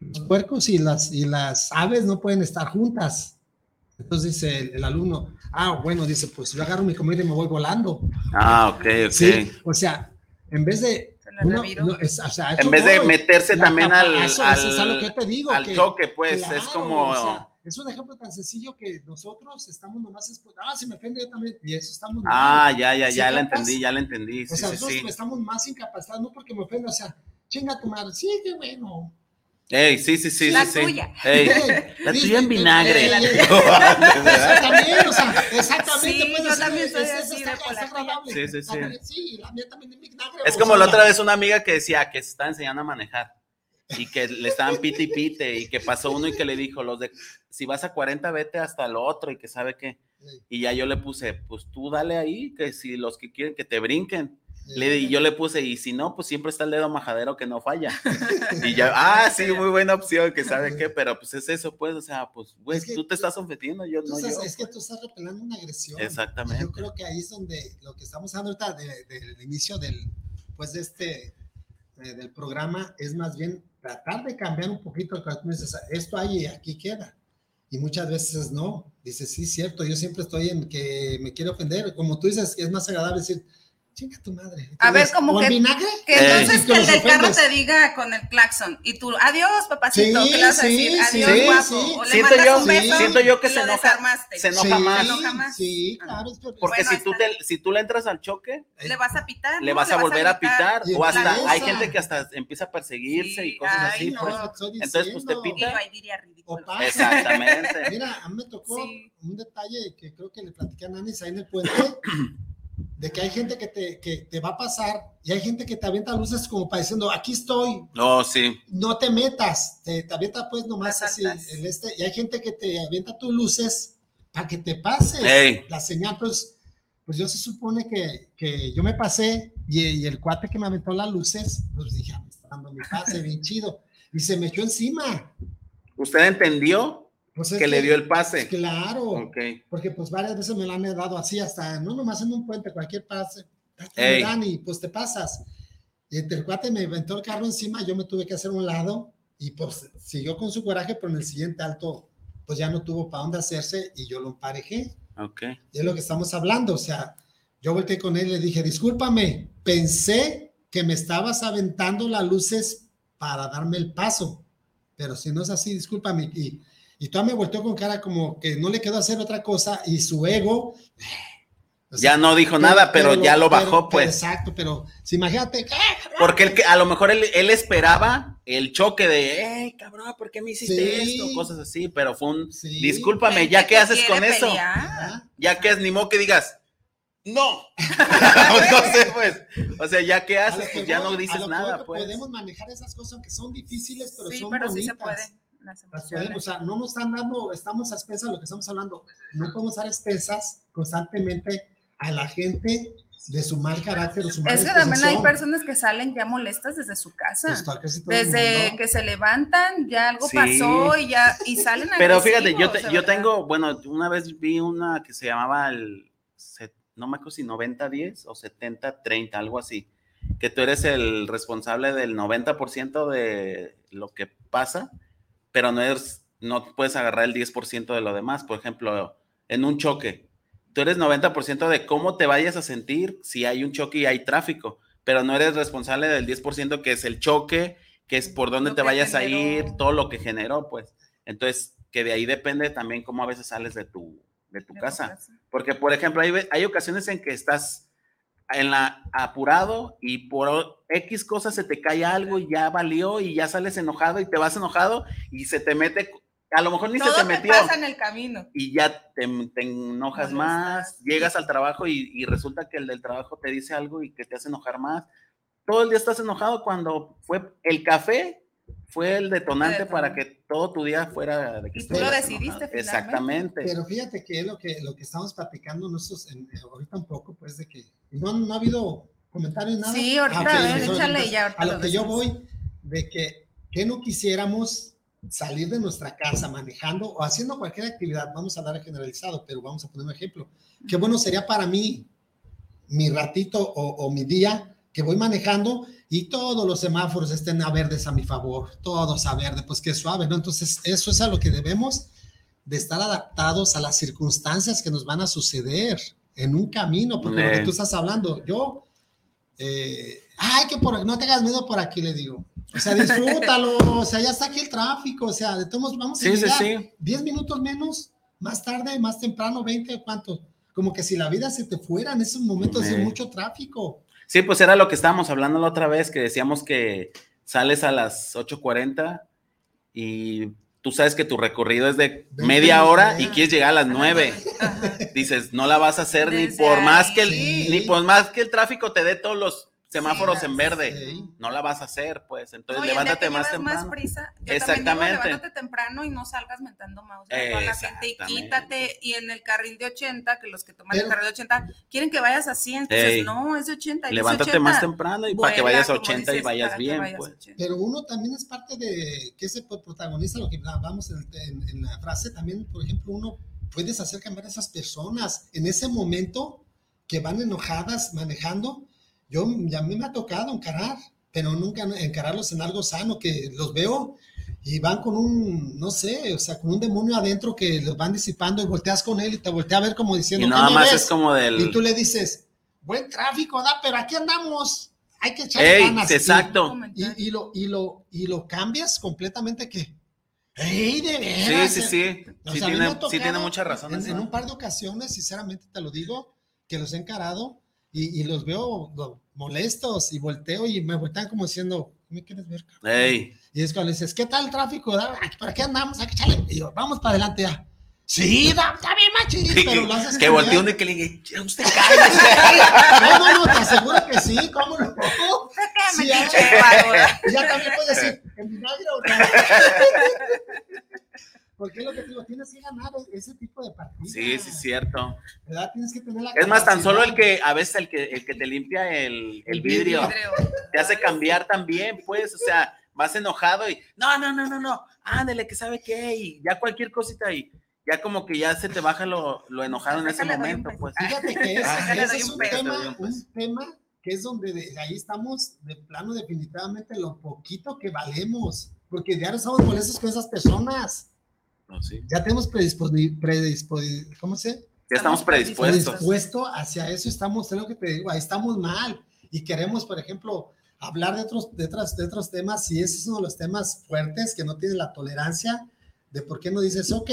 los puercos y las, y las aves no pueden estar juntas. Entonces dice el, el alumno, ah, bueno, dice, pues yo agarro mi comida y me voy volando. Ah, ok, ok. Sí, o sea, en vez de... Se la uno- reviro. no, es- o sea, a En vez de voy. meterse La también al, eso- al, eso es a lo que yo te digo, al que- choque, pues, es como... o sea, es un ejemplo tan sencillo que nosotros estamos nomás ah, si me ofende yo también, y eso estamos ah, ya, ya, ¿Sí ya la entendí, ya la entendí. Sí, o sea, sí, nosotros sí. estamos más incapacitados, no porque me ofenda, o sea, chinga tu madre, sí, qué bueno. Ey, sí, sí, sí, La sí, tuya. Ey, [LAUGHS] la sí, tuya en vinagre. [LAUGHS] También, o sea, exactamente. Sí, pues, yo también soy así está- de está. Sí, sí, sí. Sí, la mía también es vinagre. Es como la otra vez una amiga que decía que se estaba enseñando a manejar y que le estaban pite y pite y que pasó uno y que le dijo, los de, si vas a 40 vete hasta el otro y que sabe qué. Sí. Y ya yo le puse, pues tú dale ahí, que si los que quieren que te brinquen. Le, y yo le puse, y si no, pues siempre está el dedo majadero que no falla. Y ya, ah, sí, muy buena opción, que sabe qué, pero pues es eso, pues, o sea, pues, güey, Es que tú te estás ofendiendo, yo Tú no estás- yo. es que tú estás repelando una agresión. Exactamente. Yo creo que ahí es donde lo que estamos hablando ahorita de- del inicio del, pues de este, eh, del programa es más bien tratar de cambiar un poquito tú esto hay y aquí queda. Y muchas veces no. Dices, sí, cierto, yo siempre estoy en que me quiere ofender. Como tú dices, es más agradable decir, chinga tu madre. A ver, como ¿o en que- vinagre? Que entonces que el del carro te diga con el claxon y tú, adiós, papacito, Sí, ¿qué le vas a sí, decir? sí, Adiós, sí, guapo. sí. O le Siento mandas yo- un beso siento yo que y se lo enoja- desarmaste. se enoja sí, más. Se enoja más. Sí, claro. es que- Porque Bueno, si, tú te, si tú le entras al choque, Le vas a pitar. le ¿no? vas a volver a pitar, o hasta hay gente que hasta empieza a perseguirse y cosas ay, así, no. pues. Entonces, pues, te pita. Exactamente. [LAUGHS] Mira, a mí me tocó un detalle que creo que le platicé a Nanis ahí en el puente, [CLEARS THROAT] de que hay gente que te, que te va a pasar y hay gente que te avienta luces como para diciendo, aquí estoy, No, sí. no te metas, te, te avienta pues nomás así el este, y hay gente que te avienta tus luces para que te pases Ey. la señal, pues, pues yo se supone que, que yo me pasé y, y el cuate que me aventó las luces, pues dije, "Ah, me está dando mi pase, bien chido, y se me echó encima. ¿Usted entendió Pues es que le dio el pase? Claro. Ok. Porque pues varias veces me lo han dado así, hasta no nomás en un puente, cualquier pase, Ey. dan y pues te pasas. Y entre el cuate me aventó el carro encima, yo me tuve que hacer un lado y pues siguió con su coraje, pero en el siguiente alto pues ya no tuvo para dónde hacerse y yo lo emparejé. Ok. Y es lo que estamos hablando, o sea, yo volteé con él y le dije, discúlpame, pensé que me estabas aventando las luces para darme el paso, pero si no es así, discúlpame. Y, y todavía me volteó con cara como que no le quedó hacer otra cosa y su ego... o sea, Ya no dijo nada, pero, ya lo bajó, pero- pues. exacto, pero si imagínate, ¡ah! Porque él, que- a lo mejor él, él esperaba el choque de, hey, cabrón, ¿por qué me hiciste Sí. esto? Cosas así, pero fue un, Sí. discúlpame, ¿ya qué que haces con eso? ¿ah? Ya que es ni modo que digas, no. [LAUGHS] [LAUGHS] no sé, pues. O sea, ya qué haces, pues ya no dices nada, pues. Podemos manejar esas cosas aunque son difíciles, pero Sí, son pero sí se bonitas. puede. Las emociones. o sea, no nos están dando, estamos a expensas de lo que estamos hablando. No podemos dar expensas constantemente a la gente de su mal carácter o su mala Es que también hay personas que salen ya molestas desde su casa. Pues, Desde que se levantan, ya algo Sí. pasó y ya y salen Pero fíjate, yo, te- yo tengo, bueno, una vez vi una que se llamaba el, no me acuerdo si 90-10 o 70-30, algo así, que tú eres el responsable del 90% de lo que pasa, pero no eres, no puedes agarrar el 10% de lo demás. Por ejemplo, en un choque, tú eres 90% de cómo te vayas a sentir si hay un choque y hay tráfico, pero no eres responsable del 10% que es el choque, que es por dónde Lo te vayas a ir, todo lo que generó, pues. Entonces, que de ahí depende también cómo a veces sales de tu, de tu De casa. casa. Porque, por ejemplo, hay, hay ocasiones en que estás en la apurado y por X cosas se te cae algo y ya valió y ya sales enojado y te vas enojado y se te mete, a lo mejor ni Todo se te metió pasa en el camino. y ya te, te enojas más, llegas al trabajo y, y resulta que el del trabajo te dice algo y que te hace enojar más. Todo el día estás enojado cuando fue el café, fue el detonante para que todo tu día fuera de que Y tú lo decidiste finalmente. Exactamente. Pero fíjate que lo que, lo que estamos platicando nosotros en, ahorita un poco, pues de que no, no ha habido comentarios, nada. Sí, ahorita, Ah, ok, a ver, échale ya, ahorita A lo lo que yo voy, de que, que no quisiéramos salir de nuestra casa manejando o haciendo cualquier actividad, vamos a hablar generalizado, pero vamos a poner un ejemplo. Qué bueno sería para mí mi ratito o, o mi día que voy manejando y todos los semáforos estén a verdes a mi favor, todos a verde, pues qué suave, ¿no? Entonces, eso es a lo que debemos de estar adaptados a las circunstancias que nos van a suceder en un camino, porque lo que tú estás hablando, yo, eh, ay, que por, no tengas miedo por aquí, le digo. O sea, disfrútalo, [LAUGHS] o sea, ya está aquí el tráfico, o sea, de todos vamos a Sí, sí, llegar sí. 10 minutos menos, más tarde, más temprano, 20, ¿cuánto? Como que si la vida se te fuera en esos momentos de mucho tráfico. Sí, pues era lo que estábamos hablando la otra vez, que decíamos que sales a las 8.40 y tú sabes que tu recorrido es de media hora y quieres llegar a las 9. Ajá. Dices, no la vas a hacer ni por más que el, ni por más que el tráfico te dé todos los semáforos Sí, en verde. Sí. No la vas a hacer, pues. Entonces el levántate que más temprano. más prisa. Yo Exactamente. Digo, levántate temprano y no salgas mentando mouse a la gente y quítate. Y en el carril de 80, que los que toman el Pero- carril de 80 quieren que vayas así, entonces Ey. no, es de 80. y dice Levántate 80, más temprano y para que vuela, vayas a como 80 y dices, vayas para que bien, vayas a pues. 80. Pero uno también es parte de que se protagoniza lo que hablamos en, en- en la frase. También, por ejemplo, uno puedes hacer cambiar a esas personas en ese momento que van enojadas manejando. Yo, ya a mí me ha tocado encarar, pero nunca encararlos en algo sano, que los veo y van con un, no sé, o sea, con un demonio adentro que los van disipando y volteas con él y te voltea a ver como diciendo, Y "¿Qué nada más ves?". es como Y del. tú le dices, buen tráfico, da, pero aquí andamos. Hay que echarle ¡Ey! ganas". Y- Exacto. Comentario. y, y lo, y, lo, y lo cambias completamente que, ¡Ey, de Sí, veras! sí, sí. O Sí sea, me tiene, sí tocado tiene mucha razón. En, en un par de ocasiones, sinceramente te lo digo, que los he encarado y, y los veo lo- molestos y volteo y me voltean como diciendo, ¿me quieres ver? cabrón?". Ey. Y es cuando dices, ¿qué tal el tráfico? ¿Para qué andamos? Hay que echarle. Y yo, vamos para adelante ya. Sí, da, está bien, machín, [LAUGHS] pero lo haces que volteó uno y que le "Ya usted cállese". [LAUGHS] No, no, no, te aseguro que sí, ¿cómo no? [LAUGHS] Sí, ya, también puedes decir, ¿en vinagre o no? Porque es lo que te digo, tienes que ganar ese tipo de partidos. Sí, sí, cierto. ¿Verdad? Tienes que tener la Es más, tan solo el que, a veces el que, el que te limpia el, el vidrio, vidrio. te hace cambiar también, pues, o sea, vas enojado y, no, no, no, no, no, ándale, que sabe qué, y ya cualquier cosita y ya como que ya se te baja lo, lo enojado en ese momento, pues. Fíjate que es, Ah, ese es un peso, tema, un tema que es donde de- ahí estamos de plano definitivamente lo poquito que valemos, porque diario estamos molestos con esas personas. No, sí. Ya tenemos predisposi- predisposi- ¿cómo se? Ya estamos predispuestos. Predispuesto hacia eso estamos, es lo que te digo, ahí estamos mal y queremos, por ejemplo, hablar de otros, de otros, de otros temas y ese es uno de los temas fuertes que no tiene la tolerancia de por qué no dices, ok,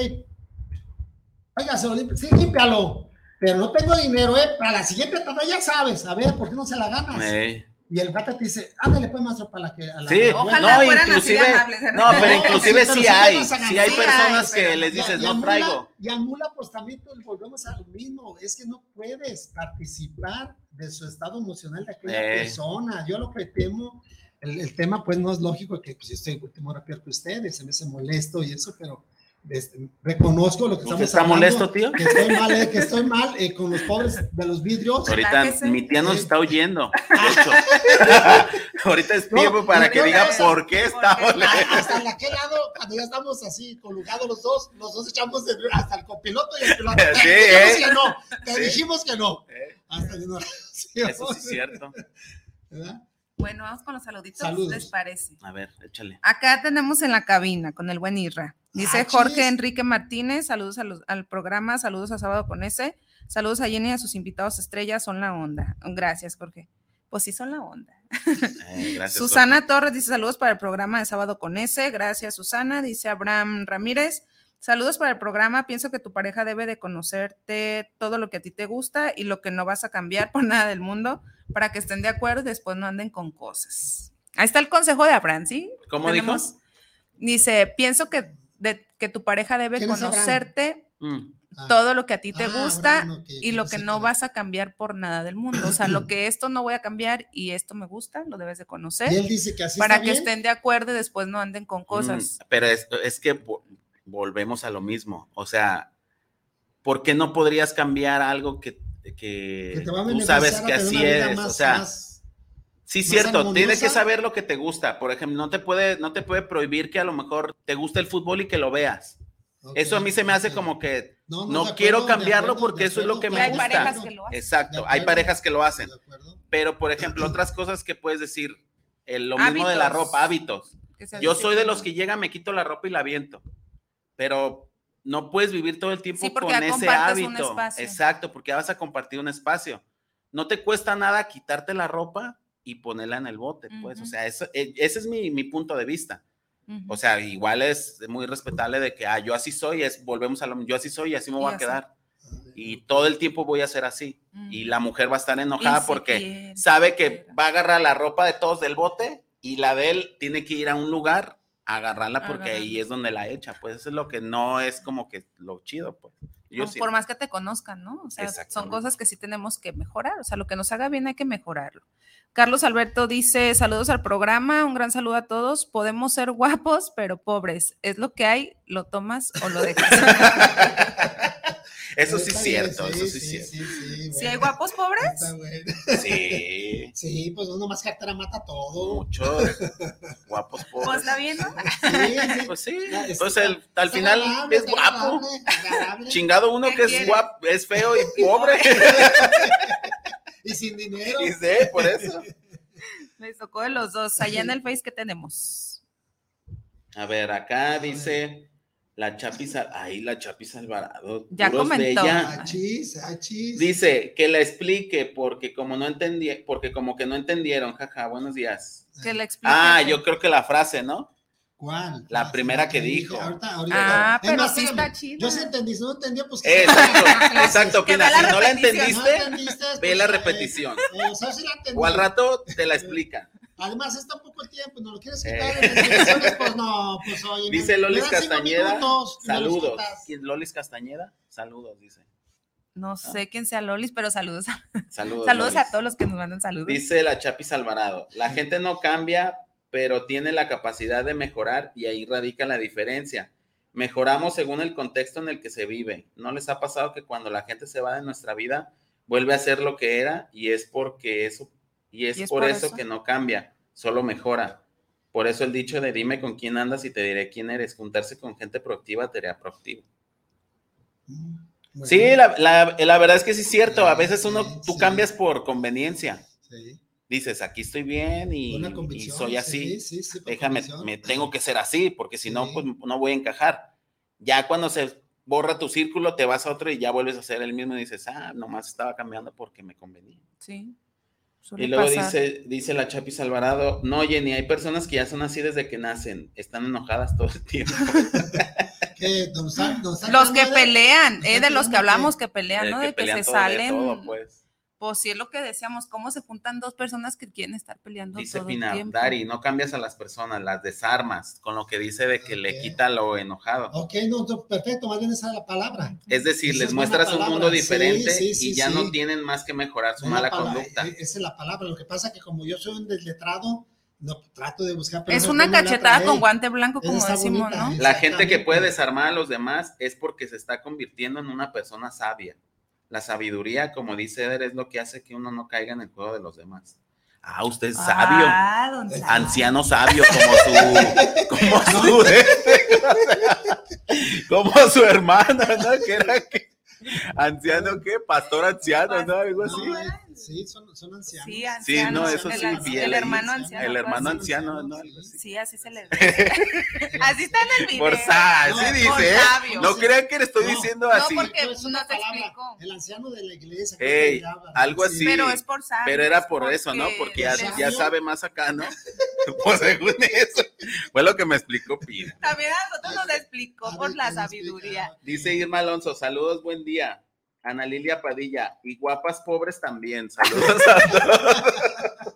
oiga, se lo limpia, sí, límpialo, pero no tengo dinero, eh, para la siguiente tanda ya sabes, a ver, ¿por qué no se la ganas? Ey. Y el gato te dice, ándale pues maestro para la que... A la Sí, Ojalá no, fueran así de inclusive, amables, ¿eh? no, pero inclusive pero sí hay, sí hay personas que pero- les dices, y no anula- traigo. Y anula, pues también pues, volvemos a lo mismo. Es que no puedes participar de su estado emocional de aquella Eh. persona. Yo lo que temo el, el tema pues no es lógico que pues, yo estoy último hora peor que ustedes, se me hace molesto y eso, pero este, reconozco lo que ¿Usted estamos está hablando, molesto, tío? Que estoy mal, eh, que estoy mal eh, con los pobres de los vidrios. Ahorita mi tía nos está oyendo. De hecho. [LAUGHS] Ahorita es tiempo No, para que diga por qué está molesto. Hasta en aquel lado, cuando ya estamos así colugados los dos, los dos echamos de- hasta el copiloto y el piloto. [LAUGHS] Te Sí, ¿eh? que no, te Sí. dijimos que no. Eh, Hasta que no. Eso sí es [LAUGHS] cierto. ¿Verdad? Bueno, vamos con los saluditos, Saludos. ¿les parece? A ver, échale. Acá tenemos en la cabina con el buen Irra. Dice Ah, Jorge chis. Enrique Martínez, saludos a los- al programa, saludos a Sábado con ese, saludos a Jenny y a sus invitados estrellas, son la onda. Gracias, Jorge. Pues sí, son la onda. Eh, gracias. Susana Torres dice saludos para el programa de Sábado con ese. Gracias, Susana. Dice Abraham Ramírez. Saludos para el programa. Pienso que tu pareja debe de conocerte todo lo que a ti te gusta y lo que no vas a cambiar por nada del mundo para que estén de acuerdo y después no anden con cosas. Ahí está el consejo de Abraham, ¿sí? ¿Cómo dijo? Dice, pienso que, de- que tu pareja debe conocerte Mm, Ah. todo lo que a ti te Ah, gusta Abraham, y lo que no que- vas a cambiar por nada del mundo. O sea, lo que [COUGHS] esto no voy a cambiar y esto me gusta, lo debes de conocer Y él dice que así para está que bien. estén de acuerdo y después no anden con cosas. mm, Pero es, es que vo- volvemos a lo mismo. O sea, ¿por qué no podrías cambiar algo que, que, que tú sabes que así es? más- o sea, más- Sí, más cierto, tienes que saber lo que te gusta. Por ejemplo, no te puede, no te puede prohibir que a lo mejor te guste el fútbol y que lo veas. Eso a mí se me hace como que No, quiero acuerdo, cambiarlo acuerdo, porque eso es lo que me hay gusta. parejas que lo hacen. Exacto, hay parejas que lo hacen. Pero, por ejemplo, otras cosas que puedes decir, eh, lo mismo de la Hábitos. ropa, hábitos. Yo soy de los que llega, me quito la ropa y la aviento. Pero no puedes vivir todo el tiempo Sí, con ese un hábito. Exacto, porque ya vas a compartir un espacio. No te cuesta nada quitarte la ropa y ponerla en el bote, pues. O sea, eso, eh, ese es mi, mi punto de vista. O sea, igual es muy respetable de que, ah, yo así soy, es, volvemos a lo yo así soy y así me Y voy a así. quedar. Y todo el tiempo voy a ser así. Y la mujer va a estar enojada si porque quiere, sabe que va a agarrar la ropa de todos del bote y la de él tiene que ir a un lugar agarrarla porque Agarrarla. ahí es donde la echa. Pues eso es lo que no es como que lo chido, pues. Yo Por- más que te conozcan, ¿no? O sea, son cosas que sí tenemos que mejorar. O sea, lo que nos haga bien hay que mejorarlo. Carlos Alberto dice, saludos al programa, un gran saludo a todos. Podemos ser [LAUGHS] guapos, pero pobres. Es lo que hay, lo tomas o lo dejas. [LAUGHS] Eso sí es cierto, eso sí es cierto. sí, sí, bueno. hay guapos pobres, Está bueno. Sí, [LAUGHS] Sí, pues uno más cartera mata todo. muchos [LAUGHS] guapos pues pobres. está bien, ¿no? Sí, sí. [LAUGHS] Pues sí, pues el, al final agradable, es guapo. agradable. Chingado uno ¿Qué que es guapo, es feo y pobre. Y sin dinero. y sé, por eso. Les tocó de los dos. Allá en el Face, ¿qué tenemos? A ver, acá dice la Chapis, ay, la Chapis Alvarado. Ya de comentó. ella. Achis, achis. Dice que la explique porque como no entendí, porque como que no entendieron, jaja, buenos días. Que le explique. Ah, que- yo creo que la frase, ¿no? ¿Cuál? La primera que dijo. Ahorita, ahorita. Ah, pero más, sí espérame, está chida. Yo sí entendí, si no entendía, pues. que- Exacto, exacto, Que Pina. la Si no la entendiste, No entendiste, ve pues, la eh, repetición. eh, o sea, sí la entendí. O al rato te la explican. Además, está poco el tiempo, no lo quieres Eh. quitar de las pues no, pues oye. [LAUGHS] Dice Lolis Castañeda, minutos saludos. quitas. ¿Quién- Lolis Castañeda, saludos, dice. No sé quién sea Lolis, pero saludos. [LAUGHS] Saludos. Saludos Lolis. a todos los que nos mandan saludos. Dice la Chapis Alvarado, la gente no cambia, pero tiene la capacidad de mejorar y ahí radica la diferencia. Mejoramos según el contexto en el que se vive. ¿No les ha pasado que cuando la gente se va de nuestra vida vuelve a ser lo que era y es porque eso y es, Y es por, por eso, eso. que no cambia, solo mejora. Por eso el dicho de dime con quién andas y te diré quién eres. Juntarse con gente proactiva te hará proactivo. Mm, Sí, la, la- la verdad es que sí es cierto. A veces uno, sí, tú sí. cambias por conveniencia. sí, Dices, aquí estoy bien y, soy así. Déjame, convicción. me tengo que ser así, porque si no, pues no voy a encajar. Ya cuando se borra tu círculo, te vas a otro y ya vuelves a ser el mismo y dices, ah, nomás estaba cambiando porque me convenía. Sí. Suele Y luego pasar. dice, dice la Chapis Alvarado, no, Jenny, hay personas que ya son así desde que nacen, están enojadas todo el tiempo. [LAUGHS] ¿Qué? ¿Dónde está- dónde está Los que pelean, eh, de los que hablamos que pelean, ¿no? que De que se salen. todo, pues. Pues sí es lo que decíamos, cómo se juntan dos personas que quieren estar peleando Dice todo Pina, el tiempo. Dari, no cambias a las personas, las desarmas, con lo que dice de que le quita lo enojado. Ok, no, no, perfecto, más bien esa es la palabra. Es decir, Esa les es muestras un mundo diferente sí, sí, y ya sí. no tienen más que mejorar su Es mala conducta. e- Esa es la palabra. Lo que pasa es que como yo soy un desletrado, No, trato de buscar. pero Es no una cachetada con guante blanco, como decimos, bonita, ¿no? La gente que puede desarmar a los demás es porque se está convirtiendo en una persona sabia. La sabiduría, como dice Eder, es lo que hace que uno no caiga en el juego de los demás. Ah, usted es sabio. Ah. Anciano sabio, como su, [LAUGHS] como su, [LAUGHS] como su hermana, ¿no? Que era que, [LAUGHS] anciano, ¿qué? Pastor anciano, ¿no? Algo así. No, eh, sí, son, son ancianos. Sí, no, eso el, sí, el ahí. hermano anciano. El hermano así. anciano, ¿no? Algo así. Sí, así se le [LAUGHS] ve. así está en el video. No, dice, ¿eh? No crean que le estoy No, diciendo no, así. porque- Pero es una no te palabra, explico. El anciano de la iglesia. Ey, algo así. Pero es por sabio. Pero era por eso, ¿no? Porque ya, ya sabe más acá, ¿no? [LAUGHS] [LAUGHS] Pues según eso. Fue lo que me explicó Pina. También a nosotros nos explicó por la ¿qué nos sabiduría. Dice Irma Alonso, saludos, buen día. Ana Lilia Padilla, y guapas pobres también. Saludos a todos. [LAUGHS]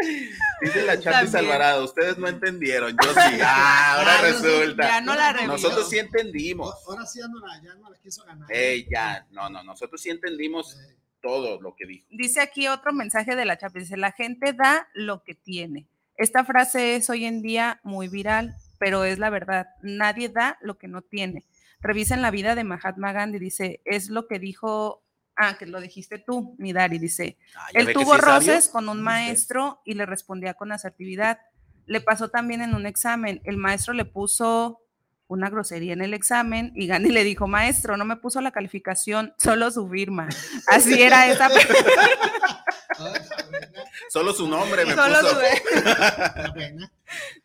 [LAUGHS] Dice la Chapis. Alvarado, ustedes no entendieron, yo sí. Ah, ahora Ah, resulta. Ya no la reviso. Nosotros sí entendimos. Ahora sí ya no la, ya no la quiso ganar. Ey, ya, no, no, nosotros sí entendimos Eh, todo lo que dijo. Dice aquí otro mensaje de la chapa. Dice, la gente da lo que tiene. Esta frase es hoy en día muy viral, pero es la verdad. Nadie da lo que no tiene. Revisen la vida de Mahatma Gandhi. Dice, es lo que dijo, ah, que lo dijiste tú, Midari. Dice, Ah, ¿ya él tuvo sí es sabio? roces con un maestro y le respondía con asertividad. Le pasó también en un examen. El maestro le puso una grosería en el examen y Gandhi le dijo, maestro, no me puso la calificación, solo su firma. [LAUGHS] Así era esa [LAUGHS] Solo su nombre me Solo puso. su-.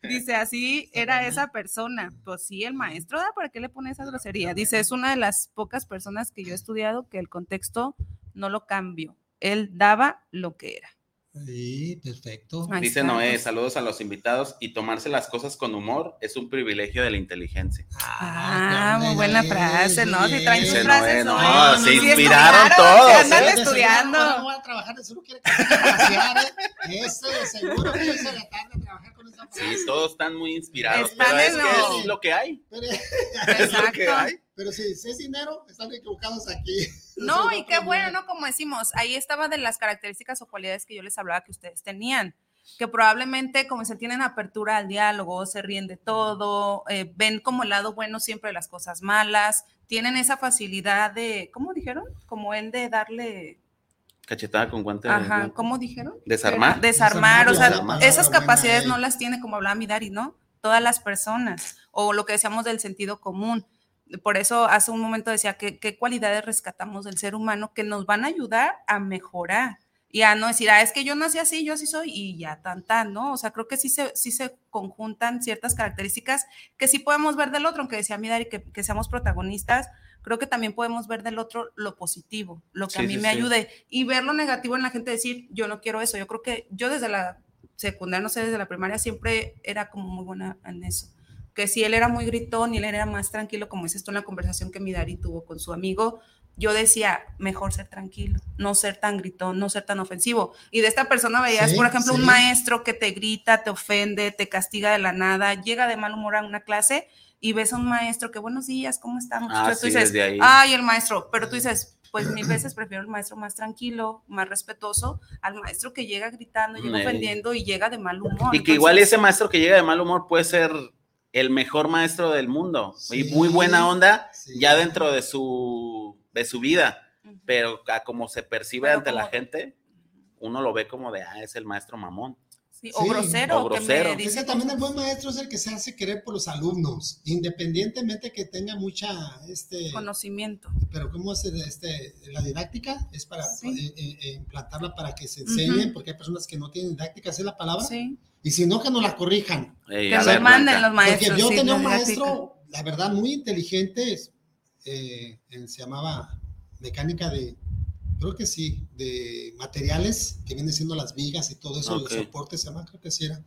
Dice, así era esa persona. Pues sí, el maestro, ¿da? ¿para qué le pone esa grosería? Dice, es una de las pocas personas que yo he estudiado que el contexto no lo cambió. Él daba lo que era. Sí, perfecto. Ahí Dice está, Noé, pues. saludos a los invitados y tomarse las cosas con humor es un privilegio de la inteligencia. Ah, muy qué buena bien, frase, ¿no? Si bien. traen sus frases, Noé, ¿no? no, se Sí inspiraron todos, se andan seguro estudiando. no voy a trabajar, de seguro quiere pasear, ¿eh? Eso de seguro que a la tarde trabajar con esa Sí, frase. todos están muy inspirados, Están pero es que lo- es lo que hay. Pero, [LAUGHS] Es lo que Exacto. hay. Pero si es dinero, están equivocados aquí. [LAUGHS] No, y qué bueno. ¿no? Como decimos, ahí estaba de las características o cualidades que yo les hablaba que ustedes tenían, que probablemente como se tienen apertura al diálogo, se ríen de todo, eh, ven como el lado bueno siempre de las cosas malas, tienen esa facilidad de, ¿cómo dijeron? Como él de darle, Cachetada con guante. ajá. ¿cómo dijeron? Desarmar. Desarmar, o sea, Desarmar, esas buena capacidades ley. no las tiene como hablaba Midari, ¿no? Todas las personas, o lo que decíamos del sentido común. Por eso hace un momento decía que qué cualidades rescatamos del ser humano que nos van a ayudar a mejorar y a no decir, ah, es que yo nací así, yo así soy y ya tan tan, ¿no? O sea, creo que sí se, sí se conjuntan ciertas características que sí podemos ver del otro, aunque decía Midari que, que seamos protagonistas, creo que también podemos ver del otro lo positivo, lo que Sí, a mí sí, me ayude y ver lo negativo en la gente, decir, yo no quiero eso. Yo creo que yo desde la secundaria, no sé, desde la primaria siempre era como muy buena en eso. Que si él era muy gritón y él era más tranquilo, como dices tú en la conversación que Midari tuvo con su amigo, yo decía, mejor ser tranquilo, no ser tan gritón, no ser tan ofensivo. Y de esta persona veías, Sí, por ejemplo, un maestro que te grita, te ofende, te castiga de la nada, llega de mal humor a una clase y ves a un maestro que buenos días, ¿cómo estamos? Ah, Entonces tú sí, dices, desde ahí. ay, el maestro, pero tú dices, pues mil veces prefiero el maestro más tranquilo, más respetuoso, al maestro que llega gritando, llega ofendiendo y llega de mal humor. Y que igual ese maestro que llega de mal humor puede ser el mejor maestro del mundo y muy buena onda sí. ya dentro de su, de su vida, pero a como se percibe Pero ante la gente, uno lo ve como de, ah, es el maestro mamón. Sí, o Sí, grosero, o que grosero. me Es dice que también el buen maestro es el que se hace querer por los alumnos, independientemente que tenga mucha, este, conocimiento. pero ¿cómo es este, la didáctica? Es para Sí. eh, eh, eh, implantarla para que se enseñen, porque hay personas que no tienen didáctica, ¿esa es la palabra? Sí, Y si no, que nos la corrijan. Ey, que a nos ver, manden los maestros. Porque yo sí, tenía un maestro, la verdad, muy inteligente, eh, se llamaba mecánica de, creo que sí, de materiales, que viene siendo las vigas y todo eso, Ok. los soportes, se llama, creo que sí era.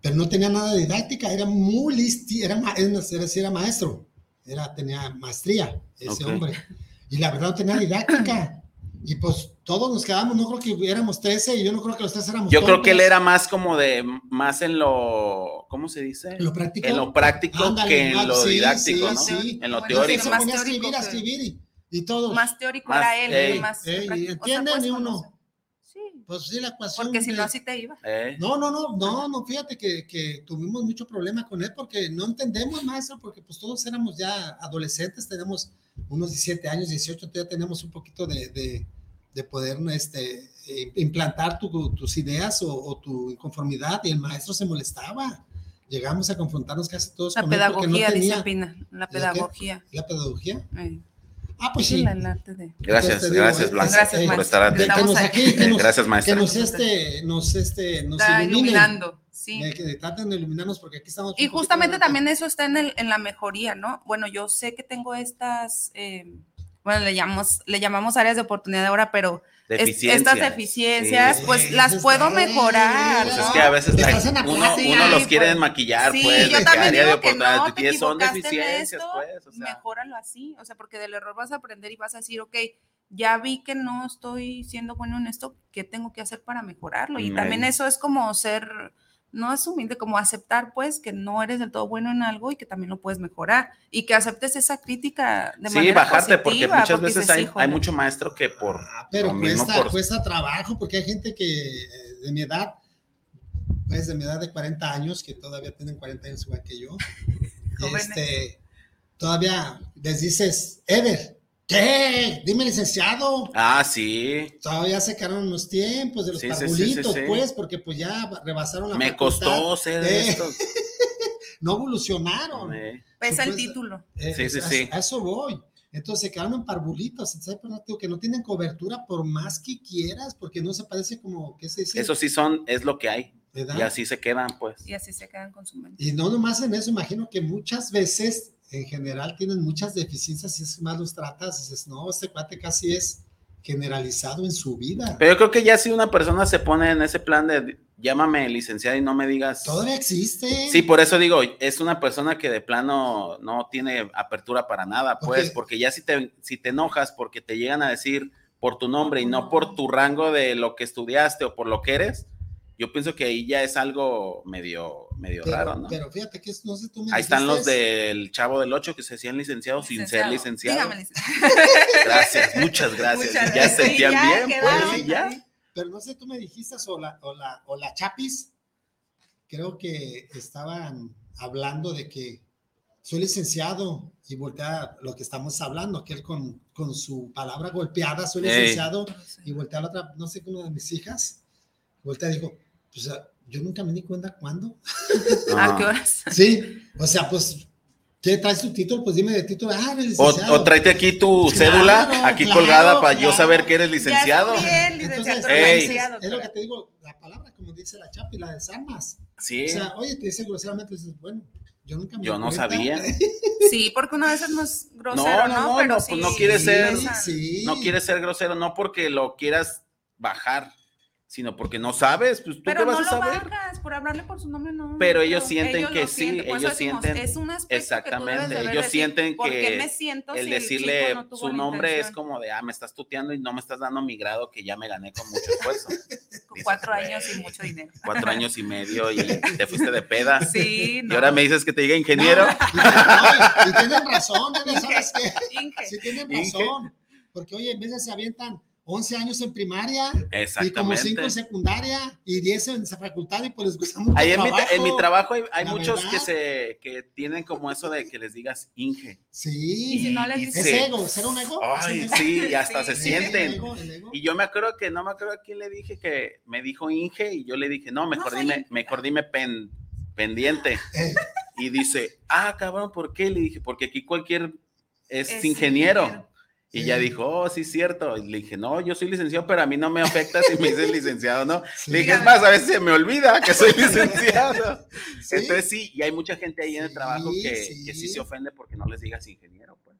Pero no tenía nada de didáctica, era muy listo, era, era, era maestro, era, tenía maestría ese Ok. hombre. Y la verdad no tenía didáctica. [CLEARS THROAT] Y pues todos nos quedamos, no creo que éramos 13 y yo no creo que los tres éramos Yo creo que él tontos. era más como de, más en lo, ¿cómo se dice? ¿En lo práctico? En lo práctico Ándale, que en lo sí, didáctico, sí, ¿no? sí. En lo Entonces teórico. se más ponía a teórico escribir, a que- escribir y, y todos. Más teórico Más- era él, ey, más ey, práctico. ¿entienden? pues, Ni uno. Pues sí, la ecuación. Porque si no, así te iba. ¿Eh? No, no, no, no, no, fíjate que, que tuvimos mucho problema con él porque no entendemos, maestro, porque pues todos éramos ya adolescentes, tenemos unos 17 años, 18, todavía tenemos un poquito de, de, de poder este, implantar tu- tus ideas o, o tu inconformidad y el maestro se molestaba. Llegamos a confrontarnos casi todos La con él porque no pedagogía, dice tenía Pina. La ¿La pedagogía. la pedagogía. Eh, Ah, pues sí, de. Gracias, digo, gracias, eh, Blanca, Gracias, por maestra. estar Que, nos Estamos aquí, que nos, Gracias, maestra. que nos este, nos este, nos iluminando. Sí. Eh, que traten de iluminarnos porque aquí estamos. Y justamente también eso está en, el, en la mejoría, ¿no? Bueno, yo sé que tengo estas, eh, bueno, le llamamos, le llamamos áreas de oportunidad ahora, pero Deficiencias. estas deficiencias, Sí. pues las puedo mejorar, Pues ¿no? es que a veces la- uno, uno los Sí, quiere pues. maquillar, Sí, pues, yo también digo que no, te son deficiencias, esto, pues, o sea. mejóralo así, o sea, porque del error vas a aprender y vas a decir, ok, ya vi que no estoy siendo bueno en esto, ¿qué tengo que hacer para mejorarlo? Y Mm, también eso es como ser, no es humilde, como aceptar pues que no eres del todo bueno en algo y que también lo puedes mejorar y que aceptes esa crítica de Sí, manera bajarte, porque positiva, muchas porque veces dices, hay, hay mucho maestro que por Ah, pero cuesta, por cuesta trabajo porque hay gente que eh, de mi edad, pues de mi edad de 40 años, que todavía tienen 40 años igual que yo, este, todavía les dices, Eder, ¿qué? Dime licenciado. Ah, sí. Todavía se quedaron los tiempos de los Sí, sí, sí, parvulitos, sí, sí. pues, porque pues ya rebasaron la Me facultad. costó ser Eh, esto. [LAUGHS] No evolucionaron. Eh, Pesa el título. Eh, Sí, sí, a- sí. A eso voy. Entonces se quedaron en parvulitos, ¿sabes? Pero digo que no tienen cobertura por más que quieras, porque no se parece como, ¿qué se dice? Eso sí son, es lo que hay. ¿Verdad? Y así se quedan, pues. Y así se quedan con su mente. Y no nomás en eso, imagino que muchas veces, en general, tienen muchas deficiencias y es más los tratas, dices, no, este cuate casi es generalizado en su vida. Pero yo creo que ya si una persona se pone en ese plan de llámame licenciada y no me digas. Todavía existe. Sí, por eso digo, es una persona que de plano no tiene apertura para nada, pues, porque ya si te, si te enojas porque te llegan a decir por tu nombre y no por tu rango de lo que estudiaste o por lo que eres, yo pienso que ahí ya es algo medio, medio pero, raro, ¿no? pero fíjate que es- no sé, tú me Ahí están los del Chavo del Ocho que se hacían licenciados sin ser licenciados. Dígame, licenciado. [LAUGHS] Gracias, muchas [LAUGHS] gracias. Muchas ya gracias. se sentían ya bien, quedaron pues, y ya. Pero no sé, tú me dijiste, o la, o la, o la Chapis, creo que estaban hablando de que soy licenciado y voltea lo que estamos hablando, que él con, con su palabra golpeada, soy Ey. licenciado, y voltea a la otra, no sé, una de mis hijas, voltea y dijo, pues ah, yo nunca me di cuenta cuándo. [LAUGHS] ¿A qué horas? Sí, o sea, pues, ¿qué traes tu título? Pues dime de título, ah, eres O, licenciado. o tráete aquí tu Claro, cédula, aquí claro, colgada para yo claro. saber que eres licenciado. Bien, Entonces, licenciado, Ey. licenciado, es lo que te digo, la palabra, como dice la Chapi, la desarmas. Sí. O sea, oye, te dice groseramente, dices, bueno, yo nunca me Yo no cuenta. sabía. [LAUGHS] Sí, porque uno a veces no es grosero, no, ¿no? no, Pero no, sí. pues no quiere ser, piensan. Sí. no quieres ser grosero, no porque lo quieras bajar, sino porque no sabes, pues tú Pero qué vas no a lo saber. bajas por hablarle por su nombre, no. Pero ellos sienten que sí, sienten, por eso ellos decimos, sienten- Es un aspecto que tú debes Exactamente, de ellos decir, sienten ¿por qué que me siento el si decirle no su nombre es como de, ah, me estás tuteando y no me estás dando mi grado que ya me gané con mucho esfuerzo. [LAUGHS] Con cuatro años y "Güey, mucho dinero. Cuatro años y medio y [LAUGHS] te fuiste de peda. Sí, Y no. ahora me dices que te diga ingeniero. No, [LAUGHS] y, y tienen razón, ¿no? ¿sabes qué? Inge. Sí tienen Inge. razón. Porque, oye, en vez de se avientan 11 años en primaria y como 5 Exactamente. en secundaria y 10 en esa facultad y pues les gusta mucho Ahí en, mi, trabajo. en mi trabajo hay, hay muchos que verdad. se que tienen como eso de que les digas Inge. Sí. Y si no les dices- Es se- ego, ¿será un ego? Ay, ¿Es un ego? sí, y hasta se Sí. sienten. El ego, el ego. Y yo me acuerdo que no me acuerdo a quién le dije que me dijo Inge y yo le dije, no, mejor soy dime, Inge. mejor dime pen- pendiente. Eh, Y dice, ah, cabrón, ¿por qué? Le dije, porque aquí cualquier es, Es ingeniero. ingeniero. Y Sí. ya dijo, oh, sí, cierto. Y le dije, no, yo soy licenciado, pero a mí no me afecta si me dices [LAUGHS] licenciado, ¿no? [LAUGHS] Sí. Le dije, es más, a veces se me olvida que soy [LAUGHS] licenciado. Sí. Entonces sí, y hay mucha gente ahí en el Sí, trabajo que sí. que sí se ofende porque no les digas ingeniero, pues.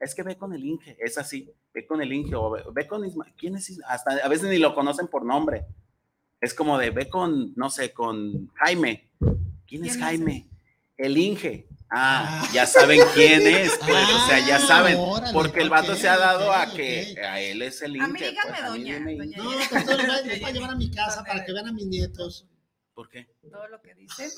Es que ve con el Inge, es así, ve con el Inge o ve, ve con Isma, ¿quién es Isma? Hasta a veces ni lo conocen por nombre. Es como de ve con, no sé, con Jaime. ¿Quién es ¿Quién es Jaime? El Inge. Ah, Ah. ya saben quién es, [LAUGHS] pues, o sea, ya Ah, saban, órale, porque el vato ok, se ha dado a ok, que ok. a él es el A mí dígame pues, a mí doña, dime doña Inge. No, pues todo lo voy a- lo voy a llevar a mi casa para que vean a mis nietos. ¿Por qué? Todo lo que dicen.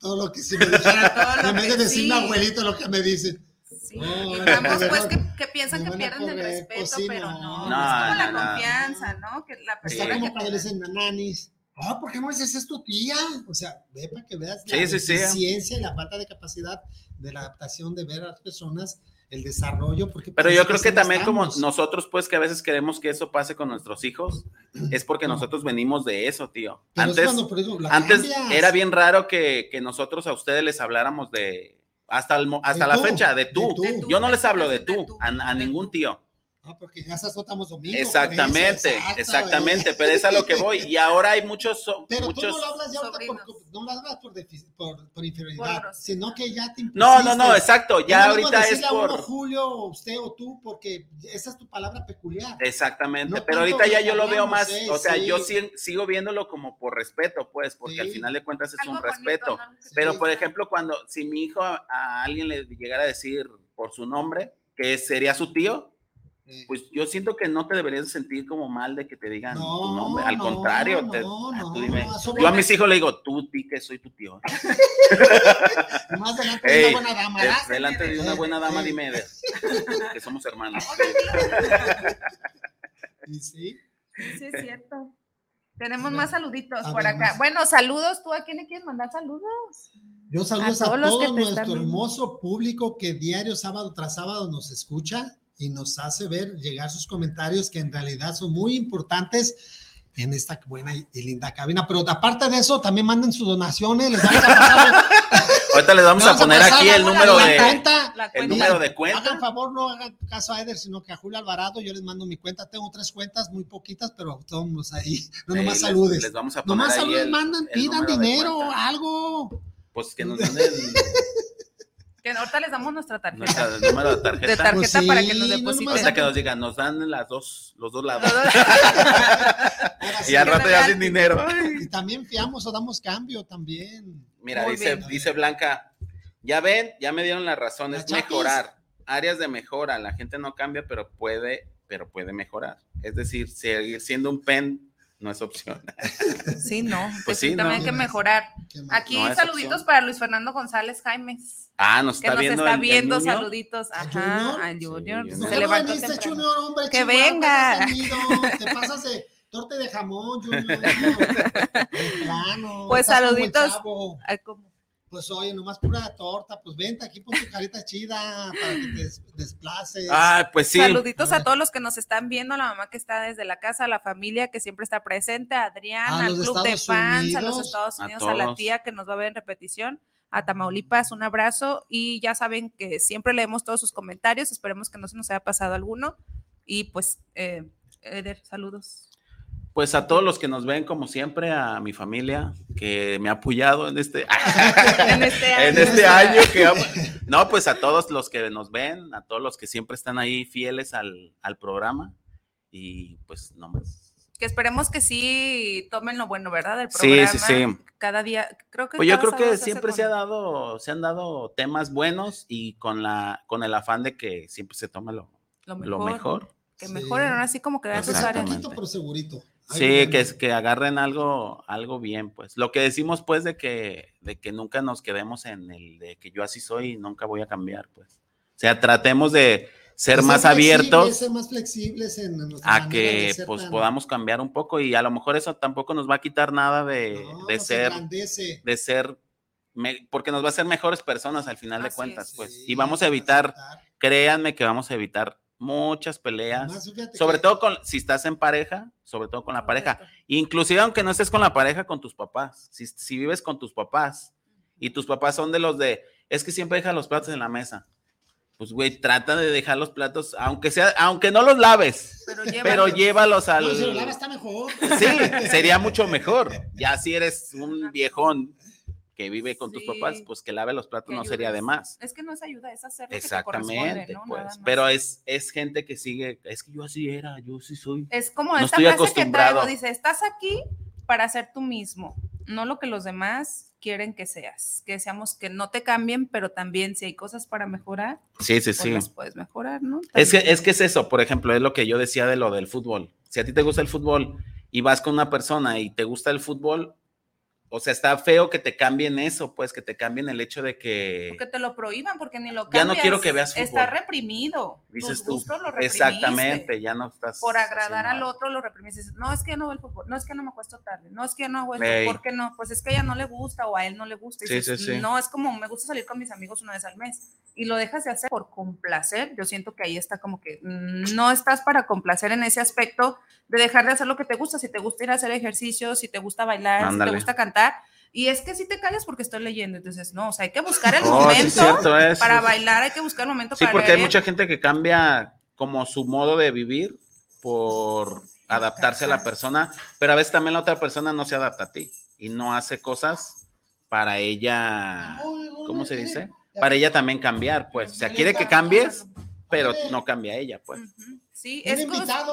Todo lo que si me [LAUGHS] lo en vez de que decirme sí. abuelito lo que me dicen. Sí, No, y no, ambos, no, pues no, que, que piensan que a pierden el respeto, pues sí, pero no. no, No, es como la no, no. confianza, ¿no? Que la persona como que cuando le da- dicen nananis. Oh, ¿por qué no dices es tu tía? O sea, ve para que veas la deficiencia y la falta de capacidad de la adaptación de ver a las personas, el desarrollo. Porque Pero parece yo creo que también como estamos. nosotros, pues que a veces queremos que eso pase con nuestros hijos, es porque No. nosotros venimos de eso, tío. Pero es Antes, cuando, por ejemplo, la antes cambias. era bien raro que, que nosotros a ustedes les habláramos de, hasta, el hasta De la tú, fecha, de tú. De tú, Yo no les de hablo tú, de tú, a, a ningún tío. No, porque ya estamos domingo. Exactamente, por eso, exacto, exactamente, eh. pero es a lo que voy. Y ahora hay muchos, so- Pero tú no lo hablas ya ahorita por, no lo hablas por, defi- por, por inferioridad, Por- sino que ya te No, no, no, exacto, ya ahorita es decirle a uno por... Julio, o usted o tú, porque esa es tu palabra peculiar. Exactamente, No pero ahorita ya yo lo veo más, eh, o sea, sí. yo si- sigo viéndolo como por respeto, pues, porque al final de cuentas es Algo un bonito, respeto. ¿no? Pero, Sí. por ejemplo, cuando, si mi hijo a, a alguien le llegara a decir por su nombre, que sería su tío, pues yo siento que no te deberías sentir como mal de que te digan tu No, nombre. Al no, contrario, te- no, ah, tú dime. yo a mis hijos le digo, tú, ti, que soy tu tío. [LAUGHS] Más adelante de una buena dama. ¿verdad? delante de una buena dama, dime de- que somos hermanos. Y sí. Sí, es cierto. Tenemos más saluditos por acá. más. Bueno, saludos. ¿Tú a quién le quieres mandar saludos? Yo saludos A a, todos los todo nuestro hermoso público que diario, sábado tras sábado, nos escucha y nos hace ver llegar sus comentarios que en realidad son muy importantes en esta buena y linda cabina. Pero aparte de eso, también manden sus donaciones. Les vamos a pasar [LAUGHS] Ahorita les vamos a Vamos a poner pasar aquí el número de cuenta. El número de Hagan cuenta. favor, no hagan caso a Eder, sino que a Julio Alvarado yo les mando mi cuenta. Tengo tres cuentas, muy poquitas, pero todos ahí. [LAUGHS] No nomás saludes. Les vamos a poner Nomás ahí saludes, el- mandan, el pidan dinero, algo. Pues que nos [LAUGHS] manden Que ahorita les damos nuestra tarjeta. nuestra- número de De tarjeta. Pues sí, para que nos no depositen. Ahorita que nos digan, nos dan las dos, los dos lados. [LAUGHS] Y al rato ya sin dinero. Y también fiamos o damos cambio también. Mira, Muy dice, bien. dice Blanca, ya ven, ya me dieron la razón, ¿La es Chapis? mejorar. Áreas de mejora, la gente no cambia, pero puede, pero puede mejorar. Es decir, seguir siendo un pen no es opción. [LAUGHS] Sí, no. Pues sí, también no. hay que mejorar. Aquí No saluditos opción. para Luis Fernando González Jaimes, Ah, nos que está nos viendo. está el- el viendo. Saluditos. ¿A Ajá, Junior? al Junior. Sí, ¿Por Se qué no levantó viniste, temprano. Junior, hombre? Que Chihuahua, venga. te pasas de torte de jamón, Junior. [LAUGHS] Plano, Pues como Pues oye, nomás pura torta, pues vente aquí, pon tu carita chida para que te des- desplaces. Ah, pues sí. Saluditos A a ver. todos los que nos están viendo, la mamá que está desde la casa, la familia que siempre está presente, a Adrián, A al club de fans, a los Estados a Unidos, a, la todos. tía que nos va a ver en repetición, a Tamaulipas, un abrazo y ya saben que siempre leemos todos sus comentarios, esperemos que no se nos haya pasado alguno y pues, eh, Eder, saludos. Pues a todos los que nos ven, como siempre, a mi familia que me ha apoyado en este, [LAUGHS] En este [LAUGHS] año. en este año. Que, no, pues a todos los que nos ven, a todos los que siempre están ahí fieles al, al programa. Y pues no más. Que esperemos que sí tomen lo bueno, ¿verdad? Del Sí, programa. sí, sí. Cada día, creo que Pues yo creo que se siempre con- se ha dado, se han dado temas buenos y con la, con el afán de que siempre se tome lo, lo lo mejor. mejor. Que Sí. mejoren ahora sí como que vean sus áreas. Poquito, pero segurito. Sí, que, es- que agarren algo, algo bien, pues. Lo que decimos, pues, de que, de que nunca nos quedemos en el de que yo así soy y nunca voy a cambiar, pues. O sea, tratemos de ser De más abiertos Ser más flexibles en nuestra a que, de pues, tan- podamos cambiar un poco y a lo mejor eso tampoco nos va a quitar nada de, No, de ser, engrandece. de ser, me- porque nos va a hacer mejores personas al final de Así cuentas, es. pues. Sí, Y vamos a evitar, créanme que vamos a evitar muchas peleas. Además, Sobre que- todo con, si estás en pareja, sobre todo con la pareja. Inclusive aunque no estés con la pareja, con tus papás. Si, si vives con tus papás y tus papás son de los de, es que siempre deja los platos en la mesa. Pues, güey, trata de dejar los platos, aunque sea, aunque no los laves, Pero, pero llévalos. llévalos al... No, si lo lava está mejor. Sí, sería mucho mejor. Ya si eres un viejón que vive con tus papás, pues que lave los platos Que no sería de más. Es que no es ayuda, es hacer lo que te corresponde, Exactamente, ¿no? pues. Pero es, es gente que sigue, es que yo así era, yo sí soy. Es como No esta estoy frase que traigo, dice, estás aquí para ser tú mismo, no lo que los demás quieren que seas, que seamos que no te cambien, pero también si hay cosas para mejorar, Sí, sí, pues sí. las puedes mejorar, ¿no? Es que, es que es eso, por ejemplo, es lo que yo decía de lo del fútbol. Si a ti te gusta el fútbol y vas con una persona y te gusta el fútbol, o sea, está feo que te cambien eso, pues que te cambien el hecho de que... Que te lo prohíban porque ni lo Ya cambias. no quiero que veas fútbol. Está reprimido. Dices Tus tú. lo. Exactamente, ya no estás. Por agradar al otro lo reprimes. Dices, no, es que no veo el fútbol. No, es que no me acuesto tarde. No, es que no hago esto. ¿Por qué no? Pues es que a ella no le gusta o a él no le gusta. Sí, sí, sí. No, es como me gusta salir con mis amigos una vez al mes. Y lo dejas de hacer por complacer. Yo siento que ahí está como que mm, no estás para complacer en ese aspecto de dejar de hacer lo que te gusta. Si te gusta ir a hacer ejercicio, si te gusta bailar, si Ándale. te gusta cantar. Y es que si te callas porque estoy leyendo. Entonces, no, o sea, hay que buscar el Oh, sí, momento es cierto, es. para bailar, hay que buscar el momento Sí, para porque hay leer. mucha gente que cambia como su modo de vivir por adaptarse a la persona, pero a veces también la otra persona no se adapta a ti y no hace cosas para ella, ¿cómo se dice? Para ella también cambiar, pues. O sea, quiere que cambies, pero no cambia ella, pues. Ujú. Sí, es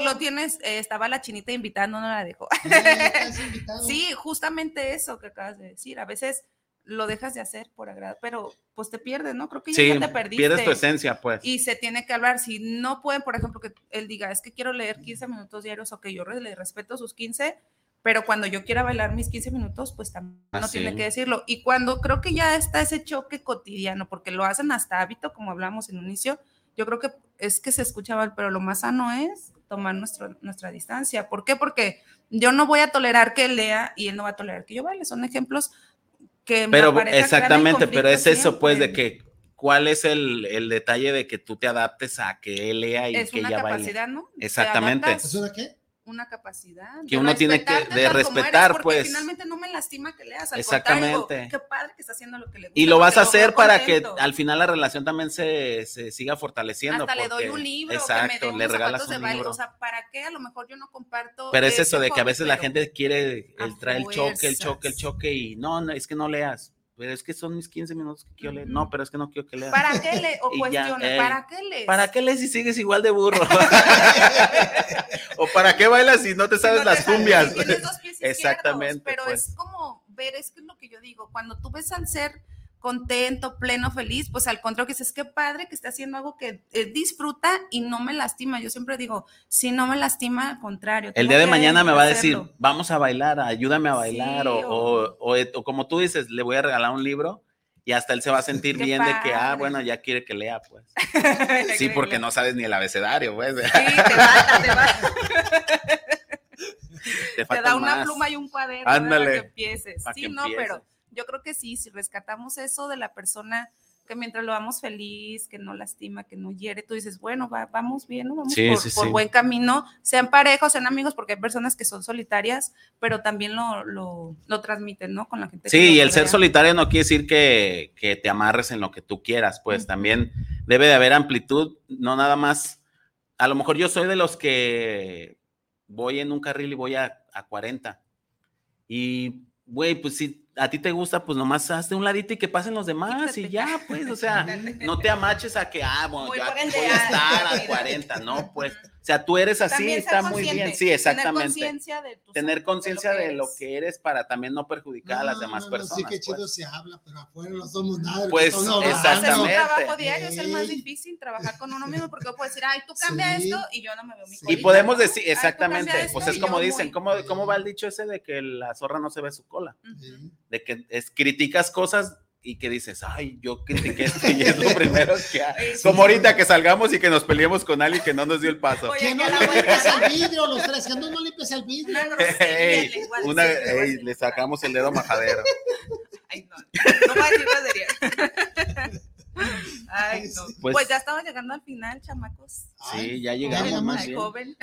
lo tienes, eh, estaba la chinita invitando, no la dejó. [LAUGHS] Sí, justamente eso que acabas de decir. A veces lo dejas de hacer por agrado, pero pues te pierdes, ¿no? Creo que ya Sí, te perdiste. pierdes tu esencia, pues. Y se tiene que hablar. Si no pueden, por ejemplo, que él diga, es que quiero leer 15 minutos diarios o que yo le respeto sus 15, pero cuando yo quiera bailar mis 15 minutos, pues también Ah, no sí. tiene que decirlo. Y cuando creo que ya está ese choque cotidiano, porque lo hacen hasta hábito, como hablamos en un inicio, yo creo que es que se escucha mal, pero lo más sano es tomar nuestro, nuestra distancia. ¿Por qué? Porque yo no voy a tolerar que él lea y él no va a tolerar que yo baile. Son ejemplos que Pero exactamente, pero es eso, pues, de que cuál es el, el detalle de que tú te adaptes a que él lea y es que una ella baile. capacidad, ¿no? Te Exactamente. ¿Es una qué? Una capacidad. Que de uno tiene que- de eres, respetar, pues. Finalmente no me lastima que leas, al Exactamente. qué padre que está haciendo lo que le gusta. Y lo vas a hacer para que al final la relación también se, se siga fortaleciendo. Hasta le doy un libro, Exacto, que me le regalas de un baile, libro. o sea, ¿para qué? A lo mejor yo no comparto. Pero es eso de que a veces la gente quiere el traer el choque, el choque, el choque y no, no, es que no leas. Pero es que son mis 15 minutos que quiero leer. No, pero es que no quiero que leas. ¿Para qué le? O [LAUGHS] cuestione, ey, ¿para qué lees? ¿Para qué lees si sigues igual de burro? [LAUGHS] ¿O para qué bailas si no te Si sabes no las cumbias? si tienes dos pies izquierdos, Exactamente, Pero pues. es como ver, es que es lo que yo digo, cuando tú ves al ser contento, pleno, feliz, pues al contrario que dices, qué padre que esté haciendo algo que él disfruta y no me lastima. Yo siempre digo, si no me lastima, al contrario. El día de mañana me va a decir, hacerlo. vamos a bailar, ayúdame a bailar, Sí, o, o- o- o- o como tú dices, le voy a regalar un libro y hasta él se va a [LAUGHS] sentir Qué bien de que, ah, bueno, ya quiere que lea, pues. [LAUGHS] Sí, porque no sabes ni el abecedario, pues. Sí, te [LAUGHS] te. Te, da una más. pluma y un cuaderno para que empieces. para Sí, que no, empieces. pero yo creo que sí, si rescatamos eso de la persona que mientras lo vamos feliz, que no lastima, que no hiere, tú dices, bueno, va- vamos bien, ¿no? vamos Sí, por, sí, por sí. buen camino, sean parejos, sean amigos, porque hay personas que son solitarias, pero también lo, lo, lo transmiten, ¿no? Con la gente. que Sí, los y el ser solitario no quiere decir que, que te amarres en lo que tú quieras, pues también debe de haber amplitud, no nada más. A lo mejor yo soy de los que voy en un carril y voy a, a 40. Y, güey, pues si a ti te gusta, pues nomás hazte un ladito y que pasen los demás y ya, pues, o sea, no te amaches a que, ah, bueno, por voy a estar ah, a 40, no, pues, sea, tú eres así, está muy bien, sí, Tener exactamente conciencia de tener conciencia de, lo que eres para también no perjudicar a las No, demás no, no, personas. Sí, qué chido pues. se habla, pero afuera no somos nada. Pues, un Exactamente. trabajo diario, es el más difícil trabajar con uno mismo porque puedo decir, ay, tú cambia Sí. esto y yo no me veo mi Sí. Y podemos ¿no? decir, Ay, exactamente, cambia pues es como dicen, muy- ¿cómo, ¿cómo va el dicho ese de que la zorra no se ve su cola? Ujú. Sí. De que es, criticas cosas y que dices, ay, yo critiqué esto y es lo primero que. Ay, sí. Como ahorita que salgamos y que nos peleemos con alguien que no nos dio el paso. Oye, Que no la le vuelta- limpies el vidrio, los tres, que no, no limpies el vidrio. Una [LAUGHS] grosería, Ey, lenguaje, una- sí, ey, le sacamos el dedo majadero. [LAUGHS] Ay, no, no grosería. [LAUGHS] Ay, no. Pues- Pues, ya estamos llegando al final, chamacos. Sí, ya Ay, llegamos ya más Ay, bien. joven.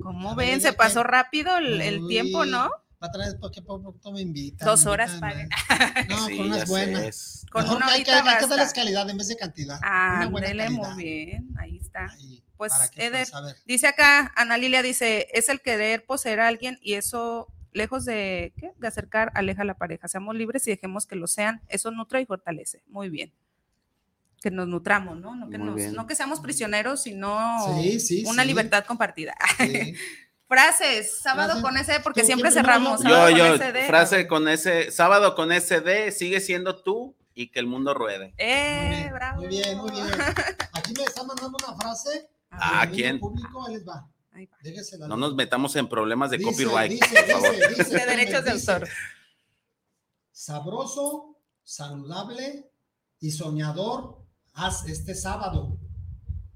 ¿Cómo ven? Se pasó rápido el, el tiempo, ¿no? Otra vez, porque poco poco me invitan. Dos horas invitan, paguen. No, [LAUGHS] Sí, con unas buenas. es- Con Mejor una que hay que, hay que darles calidad en vez de cantidad. Ándele, calidad. muy bien. Ahí está. Ahí, Pues, Eder. Dice acá, Ana Lilia dice, es el querer poseer a alguien y eso, lejos de, ¿qué? de acercar, aleja a la pareja. Seamos libres y dejemos que lo sean. Eso nutre y fortalece. Muy bien. Que nos nutramos, ¿no? No que, nos- no seamos prisioneros, sino Sí, sí, una sí. libertad compartida. [LAUGHS] Frases, sábado Frases. con ese, porque ¿Tú siempre cerramos. Yo, sábado Yo, con yo, SD. frase con ese, sábado con SD, sigue siendo tú y que el mundo ruede. Eh, Muy bien, bravo. Muy bien, muy [LAUGHS] bien. Aquí me está mandando una frase. Ah, del ¿quién? Público, ahí les va. Ahí va. Déjesela. No nos metamos en problemas de Dice, copyright, dice, por favor. dice, dice, De derechos de autor. sabroso, saludable y soñador, haz este sábado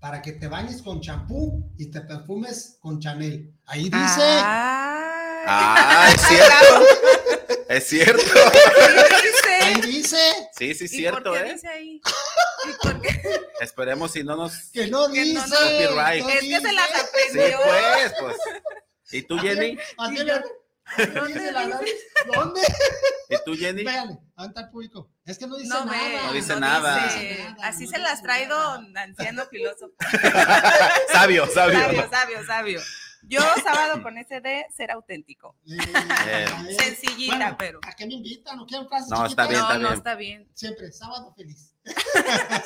para que te bañes con champú y te perfumes con Chanel. Ahí dice. Ah, es cierto. es cierto. Ahí dice. Sí, sí, ¿Y cierto, por qué ¿eh? dice ahí? ¿Y por qué? Esperemos si no nos. Que no Que dice. no, no. Copyright. no Es que se las dice. Sí, aprendió. pues, pues. ¿Y tú, Jenny? Así Y le- yo- ¿Dónde. ¿Y tú, Jenny? Véale, ahí está el público. Es que no dice No nada. ve, No dice nada. dice. nada, Así no se las trae don anciano filósofo. [LAUGHS] sabio, sabio. Sabio, sabio, sabio. Yo sábado con ese de ser auténtico. Eh, Eh. Sencillita, bueno, pero. ¿A qué me invitan? ¿No quieren frases No, está bien, no, está no bien. está bien. Siempre, sábado feliz.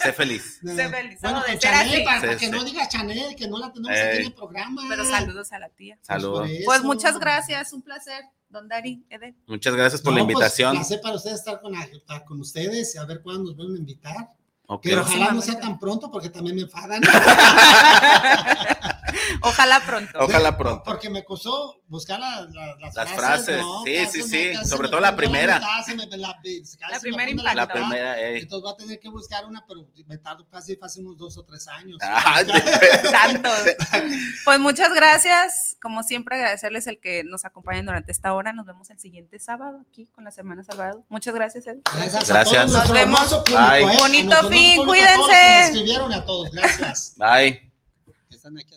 Sé feliz. Sé feliz, Bueno, de Chanel, para, Sí, para que sí. no diga Chanel, que no la tenemos Ey. aquí en el programa. Pero saludos a la tía. Pues Saludos. por eso. Pues muchas gracias, un placer, don Dari, Ede. Muchas gracias por la No, pues, invitación. placer para ustedes estar con, estar con ustedes y a ver cuándo nos vuelven a invitar. Ok. Pero ojalá no sea tan pronto porque también me enfadan. [LAUGHS] [LAUGHS] Ojalá pronto. Ojalá pronto. Porque me costó buscar la- la- las, Las frases, sí, casi sí, me- sí, sobre todo la primera. me- la, casi primera pongo impacta. La mitad. primera, ey. Entonces voy a tener que buscar una, pero me tardo casi, casi unos dos o tres años. [LAUGHS] Tanto. Pues muchas gracias. Como siempre, agradecerles el que nos acompañen durante esta hora. Nos vemos el siguiente sábado aquí con la Semana Salvador. Muchas gracias, Ed. Gracias, a Gracias. Nos vemos. hermoso público, Bye. ¿eh? Bonito fin, a todos cuídense. me escribieron y a todos, gracias. Bye. Están aquí.